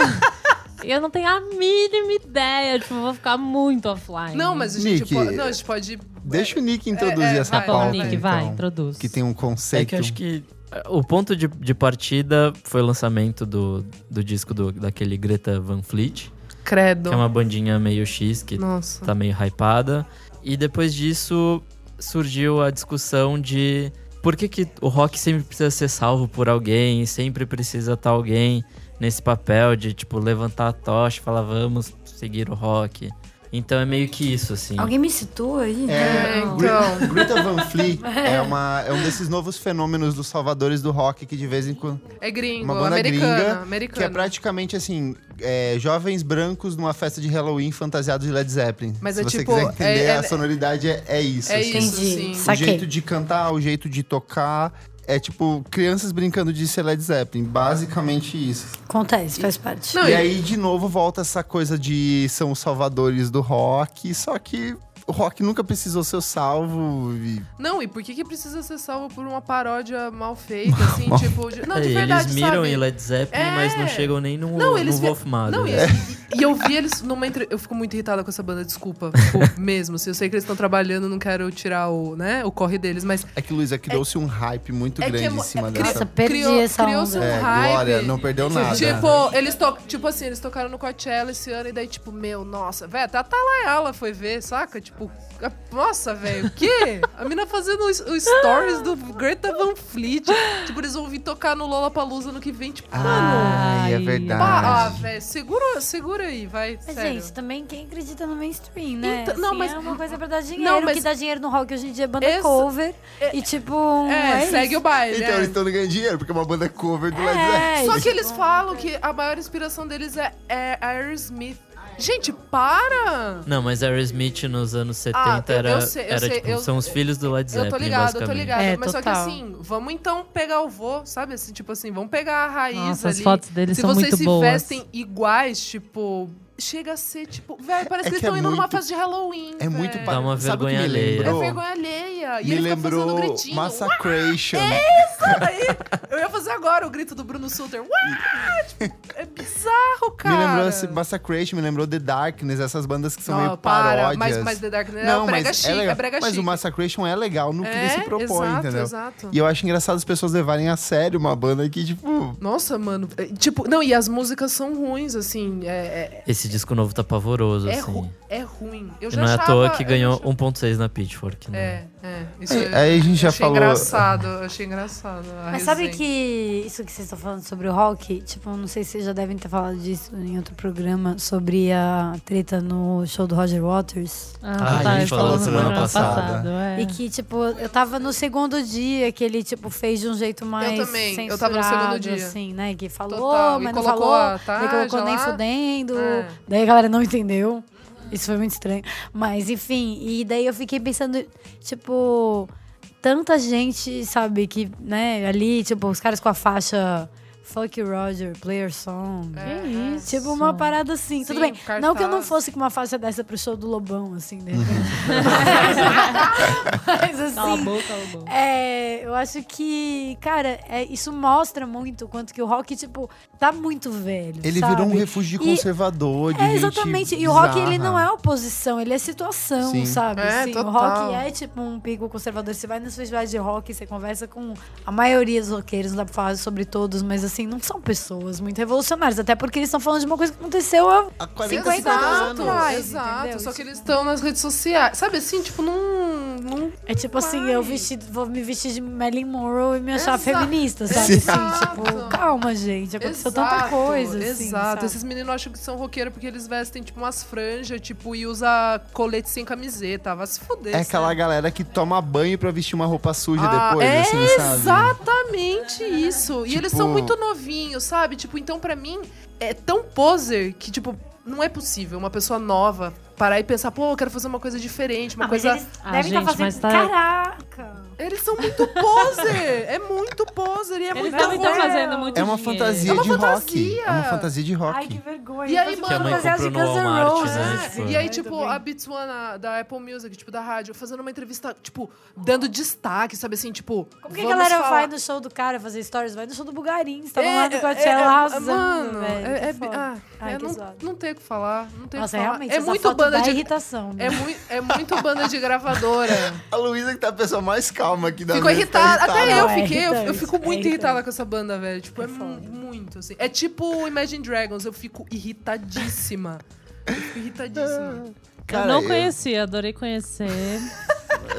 e eu não tenho a mínima ideia, tipo, eu vou ficar muito offline. Não, mas a gente Nick, pode... Não, a gente pode... Deixa o Nick introduzir é, essa vai, Tá bom, pauta. Nick, então, vai, introduz. Que tem um conceito. É que acho que eh, o ponto de, de partida foi o lançamento do, do disco do, daquele Greta Van Fleet, Credo. que é uma bandinha meio X que Nossa. tá meio hypada. E depois disso surgiu a discussão de por que, que o rock sempre precisa ser salvo por alguém, sempre precisa estar alguém nesse papel de tipo levantar a tocha e falar vamos seguir o rock. Então é meio que isso, assim. Alguém me situa aí? É, Então. Gre- Greta Van Fleet é, uma, é um desses novos fenômenos dos salvadores do rock que de vez em quando. É gringo, Uma banda americana, gringa americana. Que é praticamente assim: é, jovens brancos numa festa de Halloween fantasiados de Led Zeppelin. Mas Se é você tipo, quiser entender, é- é- a sonoridade é, é isso. É assim. isso, Entendi. sim. O Saquei. jeito de cantar, o jeito de tocar. É tipo crianças brincando de ser Led Zeppelin. Basicamente isso. Acontece, faz parte. Não, e e- aí, de novo, volta essa coisa de são os salvadores do rock, só que o rock nunca precisou ser salvo. E... Não, e por que que precisa ser salvo por uma paródia mal feita, assim, Mal- tipo... De... Não, É, de verdade, eles miram sabe? em Led Zeppelin, mas não É. chegam nem no, Não, eles no vi- Wolf Mother. Não, e, É. e- eu vi eles numa entre... Eu fico muito irritada com essa banda, desculpa. Tipo, mesmo. Se eu sei que eles estão trabalhando, não quero tirar o, né, o corre deles, mas... É que, Luísa, criou-se um hype muito É grande é em cima é- dessa. Nossa, perdi criou, essa criou-se um. É, hype. Glória, não perdeu nada. Tipo, eles to... tipo assim, eles tocaram no Coachella esse ano e daí, tipo, meu, nossa, velho, até a Talayala foi ver, saca? Tipo, nossa, velho, o quê? A mina fazendo os, os stories do Greta Van Fleet. Tipo, eles vão vir tocar no Lollapalooza no que vem, tipo, mano. Ai, é verdade. pá, ah, velho, segura, segura aí, vai, Mas, sério. gente, também quem acredita no mainstream, né? Então, não, Assim, mas- É uma coisa pra dar dinheiro. Não, mas- que dá dinheiro no rock hoje em dia é banda Essa- cover. E tipo. É, isso. segue o baile. Então é. eles estão ganhando dinheiro, porque é uma banda cover do Led Zeppelin. É, Só isso. que eles falam que a maior inspiração deles é, é Aerosmith. Gente, para! Não, mas Aerosmith nos anos 70 Ah, eu- eu era, sei, eu era sei, tipo, eu- são os filhos do Led Zeppelin, Eu tô ligado, eu tô ligado. É, mas só que total. assim, vamos então pegar o vô, sabe? Assim, tipo assim, vamos pegar a raiz Nossa, ali. as fotos deles Se são vocês muito se boas. vestem iguais, tipo, chega a ser, tipo, velho, parece É que eles que é estão indo numa muito- festa de Halloween. É muito ba- Dá uma vergonha me alheia. É lembrou? vergonha alheia. E Me ele fica fazendo lembrou gritinho. Massacration. Aí, eu ia fazer agora o grito do Bruno Suter. Uá! Tipo, é bizarro, cara. Me lembrou esse Massacration, me lembrou The Darkness, essas bandas que são Não, meio para. paródias. Mas, mas The Darkness é Não, brega mas chique. é, legal. É brega mas chique. o Massacration é legal no que ele É, se propõe, exato, entendeu? exato. E eu acho engraçado as pessoas levarem a sério uma banda que, tipo. Nossa, mano. é, Tipo, não, e as músicas são ruins, assim. É, Esse disco novo tá pavoroso, é, assim. ru- é ruim. Eu já não é à toa que ganhou já- 1.6 na Pitchfork, né? É, é. Isso Aí- é- aí a gente já eu achei falou- engraçado, eu achei engraçado. Mas sabe resenha. que isso que vocês estão falando sobre o rock, tipo, não sei se vocês já devem ter falado disso em outro programa, sobre a treta no show do Roger Waters. Ah, Ah, a gente falou no semana programa passada. é. E que, tipo, eu tava no segundo dia que ele, tipo, fez de um jeito mais também, eu tava no segundo dia. assim, né? Que falou, Total, e mas não colocou falou, a daí colocou Tarja nem lá. fudendo, É. daí a galera não entendeu. Isso foi muito estranho. Mas, enfim, e daí eu fiquei pensando, tipo, tanta gente, sabe, que, né, ali, tipo, os caras com a faixa Fuck you, Roger, Player Song. É, Que é. isso? Tipo, uma parada assim. Tudo Sim, bem. cartaz. Não que eu não fosse com uma faixa dessa pro show do Lobão, assim, de repente. Mas assim. boca, cala a boca. É, eu acho que, cara, é, isso mostra muito o quanto que o rock, tipo, tá muito velho. Ele sabe? virou um refúgio de E- conservador, de É, gente exatamente. E o rock, ele não é oposição, ele é situação, Sim. sabe? É, Assim, o total. rock é tipo um pico conservador. Você vai nos festivais de rock, você conversa com a maioria dos roqueiros, não dá pra falar sobre todos, mas assim, não são pessoas muito revolucionárias. Até porque eles estão falando de uma coisa que aconteceu há Há 40 50 anos anos. atrás. Exato, entendeu? só que Tipo- eles estão nas redes sociais. Sabe assim, tipo, não. não É tipo assim, eu vesti, vou me vestir de Marilyn Monroe e me achar Exato. feminista, sabe? Exato. Assim, tipo, calma, gente. Aconteceu tanta coisa, assim, Exato. sabe? Esses meninos acham que são roqueiros porque eles vestem, tipo, umas franjas, tipo, e usa colete sem camiseta. Vai se fuder. É aquela sério. galera que toma banho pra vestir uma roupa suja Ah, depois, é assim, sabe? exatamente isso. E eles Tipo- são muito novinhos, sabe? Tipo, então pra mim é tão poser que, tipo, não é possível uma pessoa nova parar e pensar, pô, eu quero fazer uma coisa diferente, uma Ah, mas coisa. eles Ah, devem estar gente, mas fazendo. tá- Caraca! Eles são muito poser! é muito poser e é Eles muito estar ruim. fazendo muito É uma dinheiro. fantasia É uma de rock. fantasia. É uma fantasia de rock. Ai, que vergonha. E aí, Faz mano, uma Que a mãe fantasia comprou de Guns N' Roses. né? É, Tipo, e aí, tipo, a Beats One da Apple Music, tipo, da rádio, fazendo uma entrevista, tipo, dando destaque, sabe assim, tipo. Como que a galera falar- vai no show do cara fazer stories? Vai no show do Bugarim. Você tava É, lá no é, Coachella é, mano, velho. É, é, ah, Ai, é, que não, não tem o que falar. Não tem o Nossa, que falar. realmente, é muito banda de. irritação. né? É, é muito banda de gravadora. A Luísa que tá a pessoa mais calma aqui da Ficou mesa, irritada. tá Até eu é fiquei. eu- eu, fico é muito irritante. irritada com essa banda, velho. Tipo, é, É muito, assim. É tipo Imagine Dragons. Eu fico irritadíssima. Eu fico irritadíssima. Cara, eu não eu- conhecia, adorei conhecer.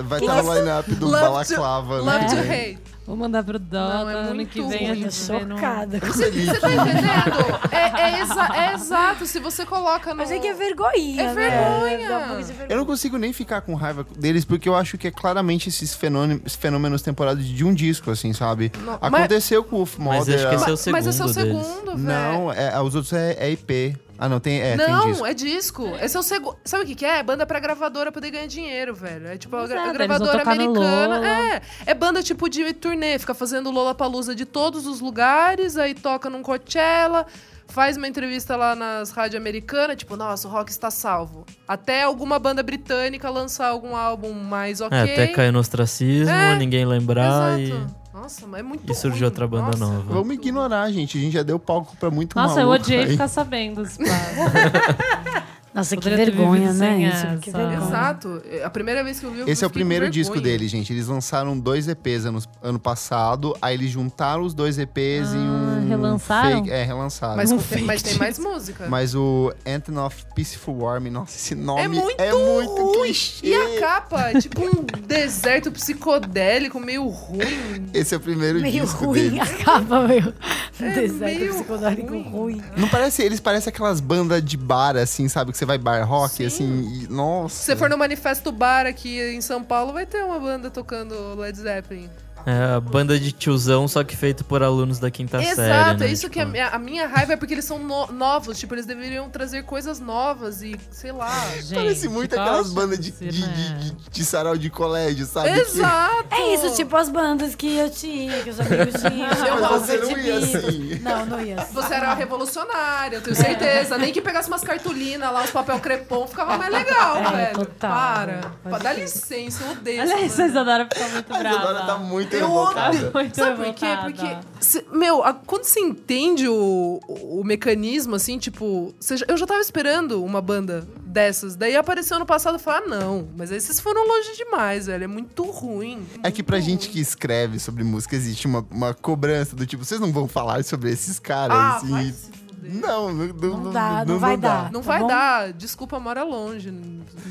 Vai estar no line-up do Love to- Balaclava. Love né? to hate. Vou mandar pro Dota, Não, é ano muito que vem ruim. Eu no... chocada. com Você isso. tá entendendo? É, é exa- é exato. Se você coloca no. Mas é que é vergonha, É né? vergonha. De vergonha. Eu não consigo nem ficar com raiva deles, porque eu acho que é claramente esses fenômenos, fenômenos temporários de um disco, assim, sabe? Não, mas- Aconteceu com o Wolf Mas Mother. acho que esse é o Mas, mas esse é o segundo segundo, velho. Não, é, os outros é, é IP. Ah, não, tem, é, tem Não, disco. é disco. Esse é o segundo. Sabe o que, que é? É banda pra gravadora poder ganhar dinheiro, velho. É tipo a, é, a gravadora americana. Lola. É. É banda tipo de turnê, fica fazendo Lollapalooza de todos os lugares, aí toca num Coachella. Faz uma entrevista lá nas rádios americanas, tipo, nossa, o rock está salvo. Até alguma banda britânica lançar algum álbum mais ok. É, até cair no ostracismo, É, ninguém lembrar Exato. Nossa, mas é muito e, e surgiu ruim. outra banda Nossa. nova. Vamos ignorar, gente. A gente já deu palco pra muito Nossa, eu maluco odiei aí. ficar sabendo plano. Nossa, que Poderia vergonha, né? Isso, que vergonha. Exato. A primeira vez que eu vi eu Esse é o primeiro disco deles, gente. Eles lançaram dois EPs ano, ano passado, aí eles juntaram os dois EPs em Ah, um. Relançaram? fake- é, relançaram. Mas, Mas, com- fake mas tem mais música. o Anthem of Peaceful War, nossa, esse nome É muito é muito ruim. clichê. E a capa é tipo um deserto psicodélico, meio ruim. Esse é o primeiro Meio disco ruim, deles. acaba meio É deserto meio psicodélico ruim. ruim. Não parece, eles parecem aquelas bandas de bar, assim, sabe? Que você vai bar rock, Sim. assim, e, nossa. Se você for no Manifesto Bar aqui em São Paulo, vai ter uma banda tocando Led Zeppelin. É a banda de tiozão, só que feito por alunos da quinta série. Exato, né? é isso que a Tipo, minha, a minha raiva é porque eles são no- novos. Tipo, eles deveriam trazer coisas novas e, sei lá. Gente, Parece muito aquelas a bandas de, de, de, de, de sarau de colégio, sabe? Que- Exato! É isso, tipo as bandas que eu tinha, que os amigos tinham. Eu as você não ia assim. Não, não ia assim. Você era revolucionária, eu tenho certeza. Nem que pegasse umas cartolinas lá, uns papel crepom, ficava mais legal, É, velho. total. Para. Pode Dá licença, eu odeio Olha isso, a. Isadora ficou muito A brava. Isadora tá muito Eu evocada. Muito Sabe por quê? Porque, cê- meu, a- quando você entende o, o, o mecanismo, assim, tipo, cê eu já tava esperando uma banda dessas. Daí apareceu ano passado e falei, ah, não, mas aí vocês foram longe demais, velho. É muito ruim. É que pra muito gente ruim. que escreve sobre música existe uma, uma cobrança do tipo, vocês não vão falar sobre esses caras Ah, e- fuder. Não, não, não, Não dá, não vai dar. Não Tá vai bom? dar. Desculpa, mora longe.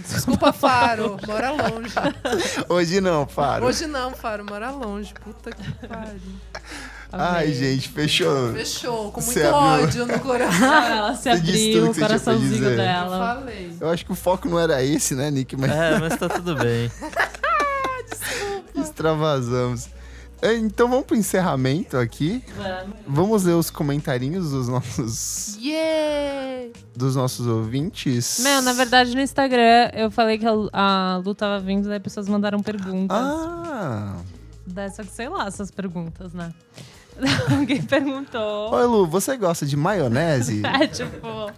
Desculpa, Faro. Mora longe. Hoje não, Faro. Hoje não, Faro. Mora longe. Puta que pariu. Ai, gente, fechou. Fechou. Com muito abriu- ódio no coração. Ela se Você disse tudo abriu, que o coraçãozinho dizer. Eu dela. falei. Eu acho que o foco não era esse, né, Nick? Mas É, mas tá tudo bem. extravasamos. É, Então vamos pro encerramento aqui. Vamos ler os comentarinhos dos nossos, Yeah! dos nossos ouvintes. Meu, na verdade, no Instagram, eu falei que a Lu, a Lu tava vindo, daí pessoas mandaram perguntas. Ah! Dessa que sei lá, essas perguntas, né? Alguém perguntou. Oi, Lu, você gosta de maionese? É, tipo,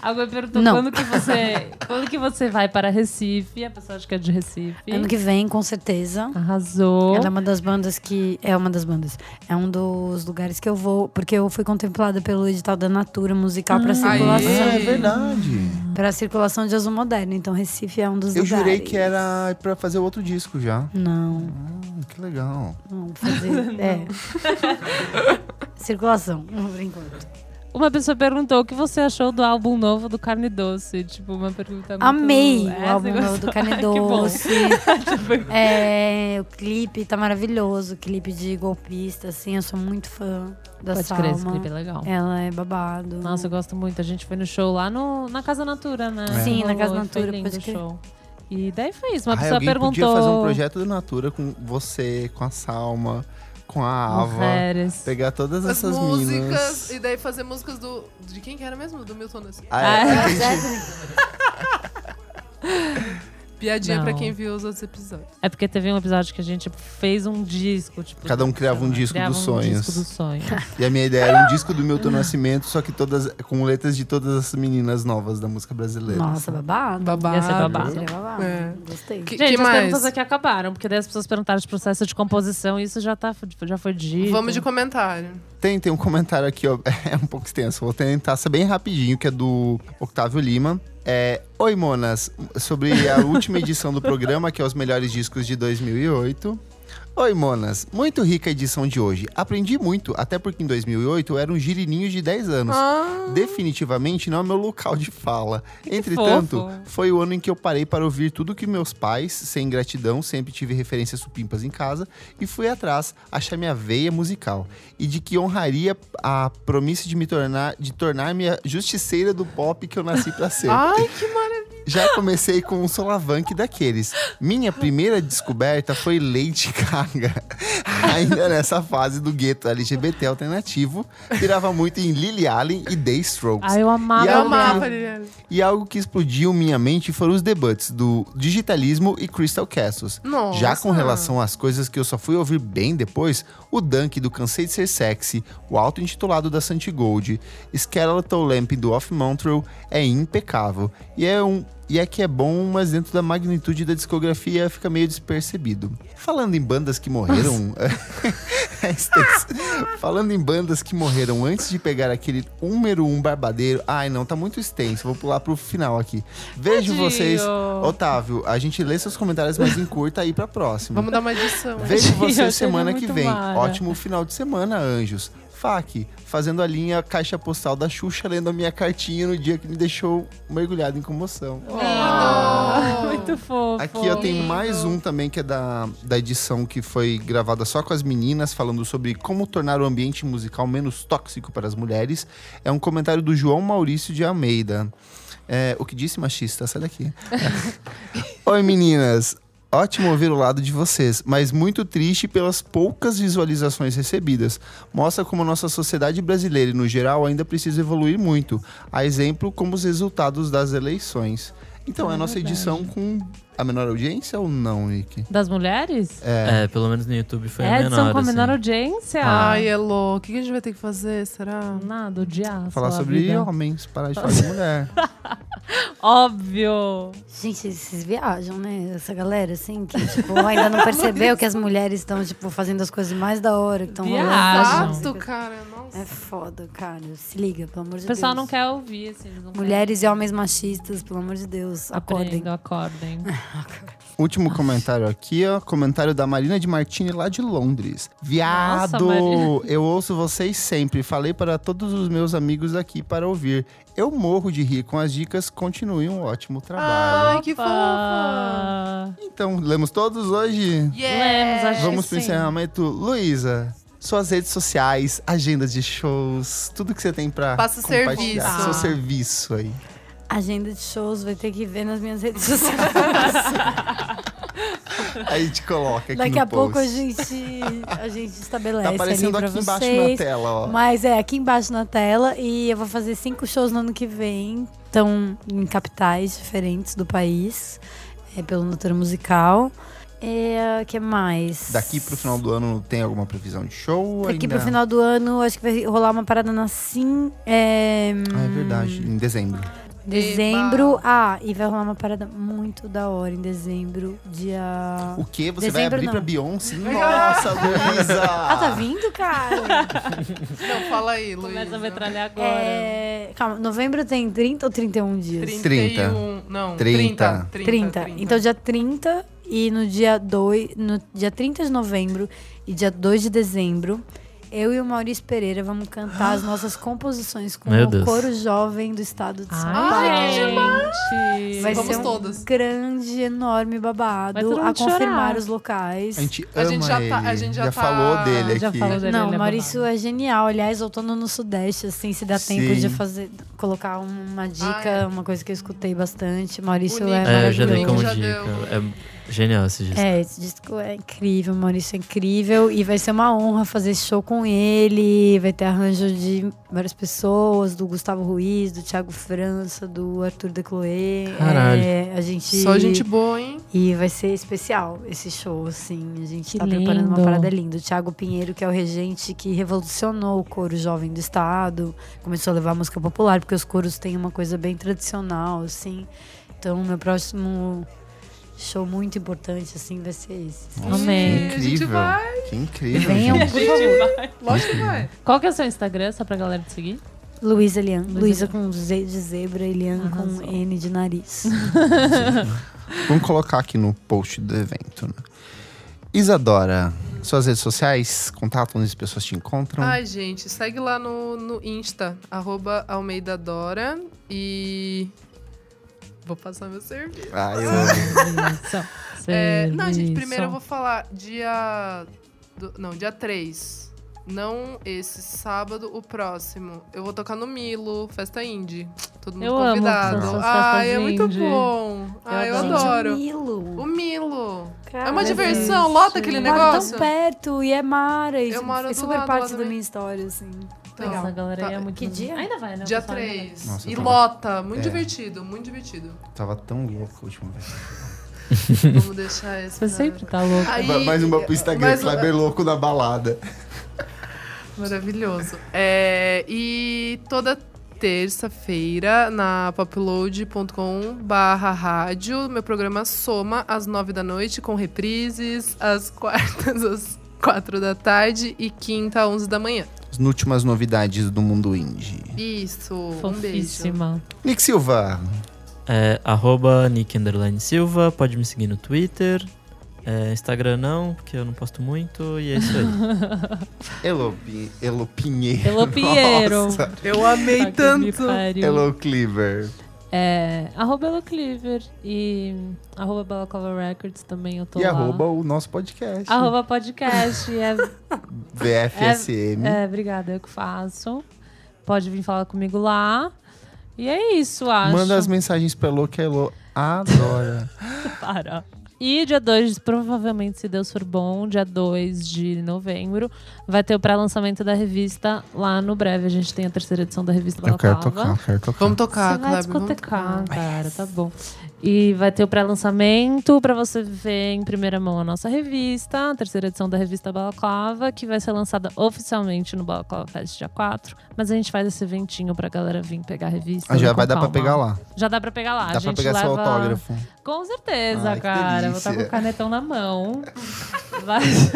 alguém perguntou Não. quando que você. Quando que você vai para Recife? A pessoa acha que é de Recife. Ano que vem, com certeza. Arrasou. Ela é uma das bandas que. É uma das bandas. É um dos lugares que eu vou. Porque eu fui contemplada pelo edital da Natura musical pra circulação. Ah, é verdade. Pra circulação de azul moderno. Então Recife é um dos Eu lugares. jurei que era pra fazer outro disco já. Não, Hum, que legal. não, fazer. é. circulação, por enquanto. Uma pessoa perguntou o que você achou do álbum novo do Carne Doce. Tipo, uma pergunta muito... Amei É, o álbum novo do? Carne. Doce. É, o clipe tá maravilhoso. O clipe de golpista, assim. Eu sou muito fã da Pode Salma. crer, esse clipe é legal. Ela é babado. Nossa, eu gosto muito. A gente foi no show lá no, na Casa Natura, né? Sim, na Casa Natura, Foi lindo o show. E daí foi isso. Uma Ai, pessoa alguém perguntou... podia fazer um projeto do Natura com você, com a Salma, com a Ava. Mujeres. Pegar todas As essas músicas. minas. E daí fazer músicas do. De quem que era mesmo? Do Milton Nascimento. Ah, é, Ah, gente- Piadinha Não. pra quem viu os outros episódios. É porque teve um episódio que a gente fez um disco, tipo... Cada um criava um disco criava dos um sonhos. disco dos sonhos. E a minha ideia era um disco do Milton Nascimento, só que todas com letras de todas as meninas novas da música brasileira. Nossa, babado. Babado. Ia ser babado. Seria babado. É. Gostei. Que, Gente, que as mais? perguntas aqui acabaram, porque daí as pessoas perguntaram de processo de composição, e isso já, tá, já foi dito. Vamos de comentário. Tem, tem um comentário aqui, ó, é um pouco extenso, vou tentar ser bem rapidinho, que é do Octávio Lima. É, Oi, Monas, sobre a última edição do programa, que é os melhores discos de 2008. Oi, Monas, muito rica a edição de hoje. Aprendi muito, até porque em 2008 eu era um girininho de 10 anos. Ah, Definitivamente não é meu local de fala. Entretanto, fofo. foi o ano em que eu parei para ouvir tudo que meus pais, sem gratidão, sempre tive referências supimpas em casa e fui atrás achar minha veia musical e de que honraria a promessa de me tornar de tornar-me a justiceira do pop que eu nasci para ser. ai, que maravilha. Já comecei com um solavanque daqueles. Minha primeira descoberta foi Lady Gaga. Ainda nessa fase do gueto LGBT alternativo, virava muito em Lily Allen e The Strokes. Ah, eu amava. E Eu algo que- amava, Liliane. E algo que explodiu minha mente foram os debates do digitalismo e Crystal Castles. Nossa. Já com relação às coisas que eu só fui ouvir bem depois, o Dunk do Cansei de Ser Sexy, o auto-intitulado da Santi Gold, Skeletal Lamp do Off Montreal é impecável. E é um e é que é bom, mas dentro da magnitude da discografia fica meio despercebido. Falando em bandas que morreram. é. Falando em bandas que morreram antes de pegar aquele número um barbadeiro. Ai, não, tá muito extenso. Vou pular pro final aqui. Vejo Tadinho. vocês. Otávio, a gente lê seus comentários, mas encurta aí pra próxima. Vamos dar uma edição. Vejo Tadinho, você achei semana que vem. mara. Ótimo final de semana, anjos. Fac, fazendo a linha caixa postal da Xuxa, lendo a minha cartinha no dia que me deixou mergulhado em comoção. Ah, muito fofo. Aqui eu tenho mais um também que é da, da edição que foi gravada só com as meninas, falando sobre como tornar o ambiente musical menos tóxico para as mulheres. É um comentário do João Maurício de Almeida. É, o que disse machista? Sai daqui. Oi meninas. Ótimo ouvir o lado de vocês, mas muito triste pelas poucas visualizações recebidas. Mostra como nossa sociedade brasileira, e no geral, ainda precisa evoluir muito. A exemplo, como os resultados das eleições. Então, é a nossa edição com a menor audiência ou não, Nick? Das mulheres? É. É, pelo menos no YouTube foi É, a edição menor, com a menor assim. audiência. Ai, Elo, o que a gente vai ter que fazer? Será? Nada, odiar. Falar sua sobre vida. homens, parar de falar de mulher. Óbvio. Gente, vocês viajam, né? Essa galera, assim, que, tipo, ainda não percebeu que as mulheres estão, tipo, fazendo as coisas mais da hora, que estão Viajam. Exato, cara. Nossa. É foda, cara. Se liga, pelo amor de O pessoal Deus. não quer ouvir, assim. Mulheres e homens machistas, pelo amor de Deus, querem. acordem. Acordem. Último comentário aqui, ó. Comentário da Marina de Martini, lá de Londres. Viado! Nossa, eu ouço vocês sempre. Falei para todos os meus amigos aqui para ouvir. Eu morro de rir com as dicas. Continue um ótimo trabalho. Ai, que fofa. Então, lemos todos hoje? Lemos, acho Vamos pro sim. encerramento. Luísa, suas redes sociais, agendas de shows, tudo que você tem pra Passa o compartilhar. serviço. Seu serviço aí. Agenda de shows vai ter que ver nas minhas redes sociais. Aí a gente coloca aqui Daqui a pouco a post. gente, a gente estabelece Tá aparecendo aqui embaixo vocês. na tela, ó. Mas é, aqui embaixo na tela. E eu vou fazer cinco shows no ano que vem. Estão em capitais diferentes do país. É, pelo Natura Musical. É, que mais? Daqui pro final do ano tem alguma previsão de show? Daqui ainda? pro final do ano, acho que vai rolar uma parada na Sim. É, Ah, é verdade, em dezembro. Dezembro. Ah, e vai rolar uma parada muito da hora em dezembro. Dia. O quê? Você Dezembro, vai abrir não. pra Beyoncé? Nossa, Luísa! Ah, tá vindo, cara? Não, fala aí, Luiz. Começa a metralhar agora. é... Calma, novembro tem 30 ou 31 dias? 31. Não, 30. 30. 30. Então, dia 30 e no dia 2, no dia 30 de novembro e dia 2 de dezembro, eu e o Maurício Pereira vamos cantar as nossas composições com Meu o Deus. coro jovem do estado de São Paulo. Ai, gente. Vai Vamos ser um todas. grande, enorme babado a confirmar chorar. os locais. A gente A ama gente já ele. tá- a gente já tá- falou dele Já aqui. falou dele. Não, ele o é Maurício é genial. Aliás, outono no Sudeste, assim, se dá Sim. tempo de fazer, colocar uma dica, é. uma coisa que eu escutei bastante. Maurício O é É, eu já dei como Já dica. deu. É genial esse disco. É, esse disco é incrível, Maurício é incrível. E vai ser uma honra fazer esse show com ele. Vai ter arranjo de várias pessoas, do Gustavo Ruiz, do Thiago França, do Arthur de Chloé. Caralho. É, a gente. Só gente boa, hein? E vai ser especial esse show, assim. A gente Que tá preparando uma lindo. parada linda. O Thiago Pinheiro, que é o regente que revolucionou o coro jovem do estado, começou a levar a música popular, porque os coros têm uma coisa bem tradicional, assim. Então, meu próximo show muito importante, assim, vai ser esse. Nossa, Amém. Que A gente incrível. vai. Que incrível, Venham, gente. por favor. Lógico que vai. Qual que é o seu Instagram, só pra galera te seguir? Luísa Elian. Luísa com Z de zebra, Elian com Arrasou. N de nariz. Vamos colocar aqui no post do evento, né? Isadora, suas redes sociais, contato onde as pessoas te encontram. Ai, gente, segue lá no, no Insta, arroba Almeida Dora. E. Vou passar meu serviço. Ai, eu amo. É, não, gente, primeiro eu vou falar dia. do- não, dia 3. Não esse sábado, o próximo. Eu vou tocar no Milo, festa indie. Todo mundo Eu amo convidado. Ai, é muito indie. bom. Ai, eu, adoro. adoro. Milo. O Milo. Cara, é uma diversão, gente, lota aquele Moro negócio. tão perto e é Mara. E Eu moro é super lado parte lá da minha história, assim. Então, Nossa, a galera tá- é muito que dia? Ainda vai, né? Dia pessoal ainda vai. 3. Nossa, e tava- lota. Muito É. divertido, muito divertido. tava tão louco a última vez. Vamos deixar esse. Você sempre tá louco. Aí- Mais uma pro Instagram, mais- Kleber louco na balada. Maravilhoso. É, e toda terça-feira na popload.com barra rádio, meu programa Soma às nove da noite com reprises, às quartas às quatro da tarde e quinta às onze da manhã. As últimas novidades do mundo indie. Isso, um beijo. Fofíssima. Nick Silva, É arroba Nick Underline Silva, pode me seguir no Twitter. É, Instagram não, porque eu não posto muito, e é isso aí. Elo, Elo Pinheiro. Elo Pinheiro. Nossa. Eu amei me tanto. Elo Cleaver. É, arroba Elo Cleaver e arroba Balaclava Records também eu tô E lá. arroba o nosso podcast. Arroba podcast. é, VFSM. é, obrigada, eu que faço. Pode vir falar comigo lá. E é isso, acho. Manda as mensagens pra Elo que a Elo adora. Para. E dia 2, provavelmente, se Deus for bom, dia 2 de novembro, vai ter o pré-lançamento da revista lá no breve. A gente tem a terceira edição da revista Eu quero tocar, quero tocar. Vamos tocar, Você vai Kleber. vamos discotecar, tocar. cara, tá bom. E vai ter o pré-lançamento pra você ver em primeira mão a nossa revista, a terceira edição da revista Balaclava, que vai ser lançada oficialmente no Balaclava Fest dia 4. Mas a gente faz esse eventinho pra galera vir pegar a revista. Ah, já com vai dar pra calma. pegar lá. Já dá pra pegar lá. Dá a pra gente pegar leva... seu autógrafo. Com certeza, Ai, cara. Vou estar com delícia. o canetão na mão. Mas.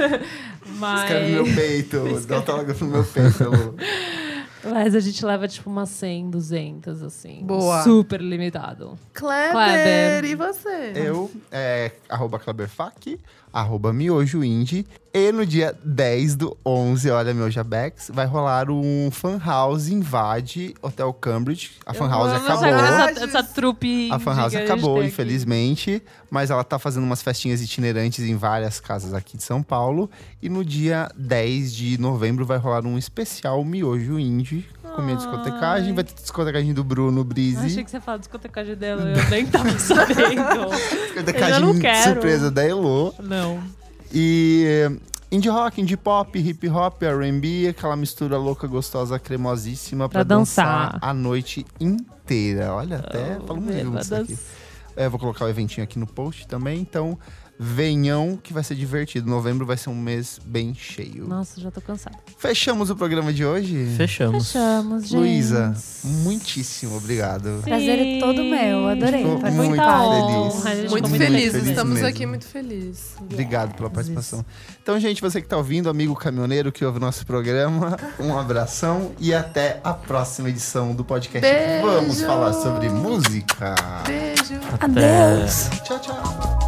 Mas... Escreve no meu peito, dá autógrafo no meu peito. Mas a gente leva tipo umas 100, 200, assim. Boa. Super limitado. Kleber, Kleber. e você? Eu, é, arroba Kleberfac, arroba Miojo Indie. E no dia 10 do 11, olha, Miojabex, vai rolar um Fan House Invade Hotel Cambridge. A Fan House acabou. nessa essa trupe. A Fan House acabou, aqui. infelizmente. Mas ela tá fazendo umas festinhas itinerantes em várias casas aqui de São Paulo. E no dia 10 de novembro vai rolar um especial Miojo Indie. Com minha discotecagem. Vai ter discotecagem do Bruno Eu Brise. achei que você falava discotecagem dela, eu nem tava sabendo. Discotecagem Eu não quero. surpresa da Elo. Não. E eh, indie rock, indie pop, hip hop, R&B, aquela mistura louca, gostosa, cremosíssima pra, Pra dançar. dançar a noite inteira. Olha, até Oh, falamos juntos aqui. É, vou colocar o eventinho aqui no post também, então venham que vai ser divertido. Novembro vai ser um mês bem cheio. Nossa, já tô cansada. Fechamos o programa de hoje? Fechamos. Fechamos, gente. Luísa, muitíssimo obrigado. Prazer é todo meu, adorei Ficou participar. muito Muita feliz. Muito ficou felizes, feliz estamos mesmo. aqui muito felizes. Obrigado pela participação. Então, gente, você que tá ouvindo, amigo caminhoneiro que ouve o nosso programa, um abração e até a próxima edição do podcast. Beijo. Vamos falar sobre música. Beijo. Adeus. Tchau, tchau.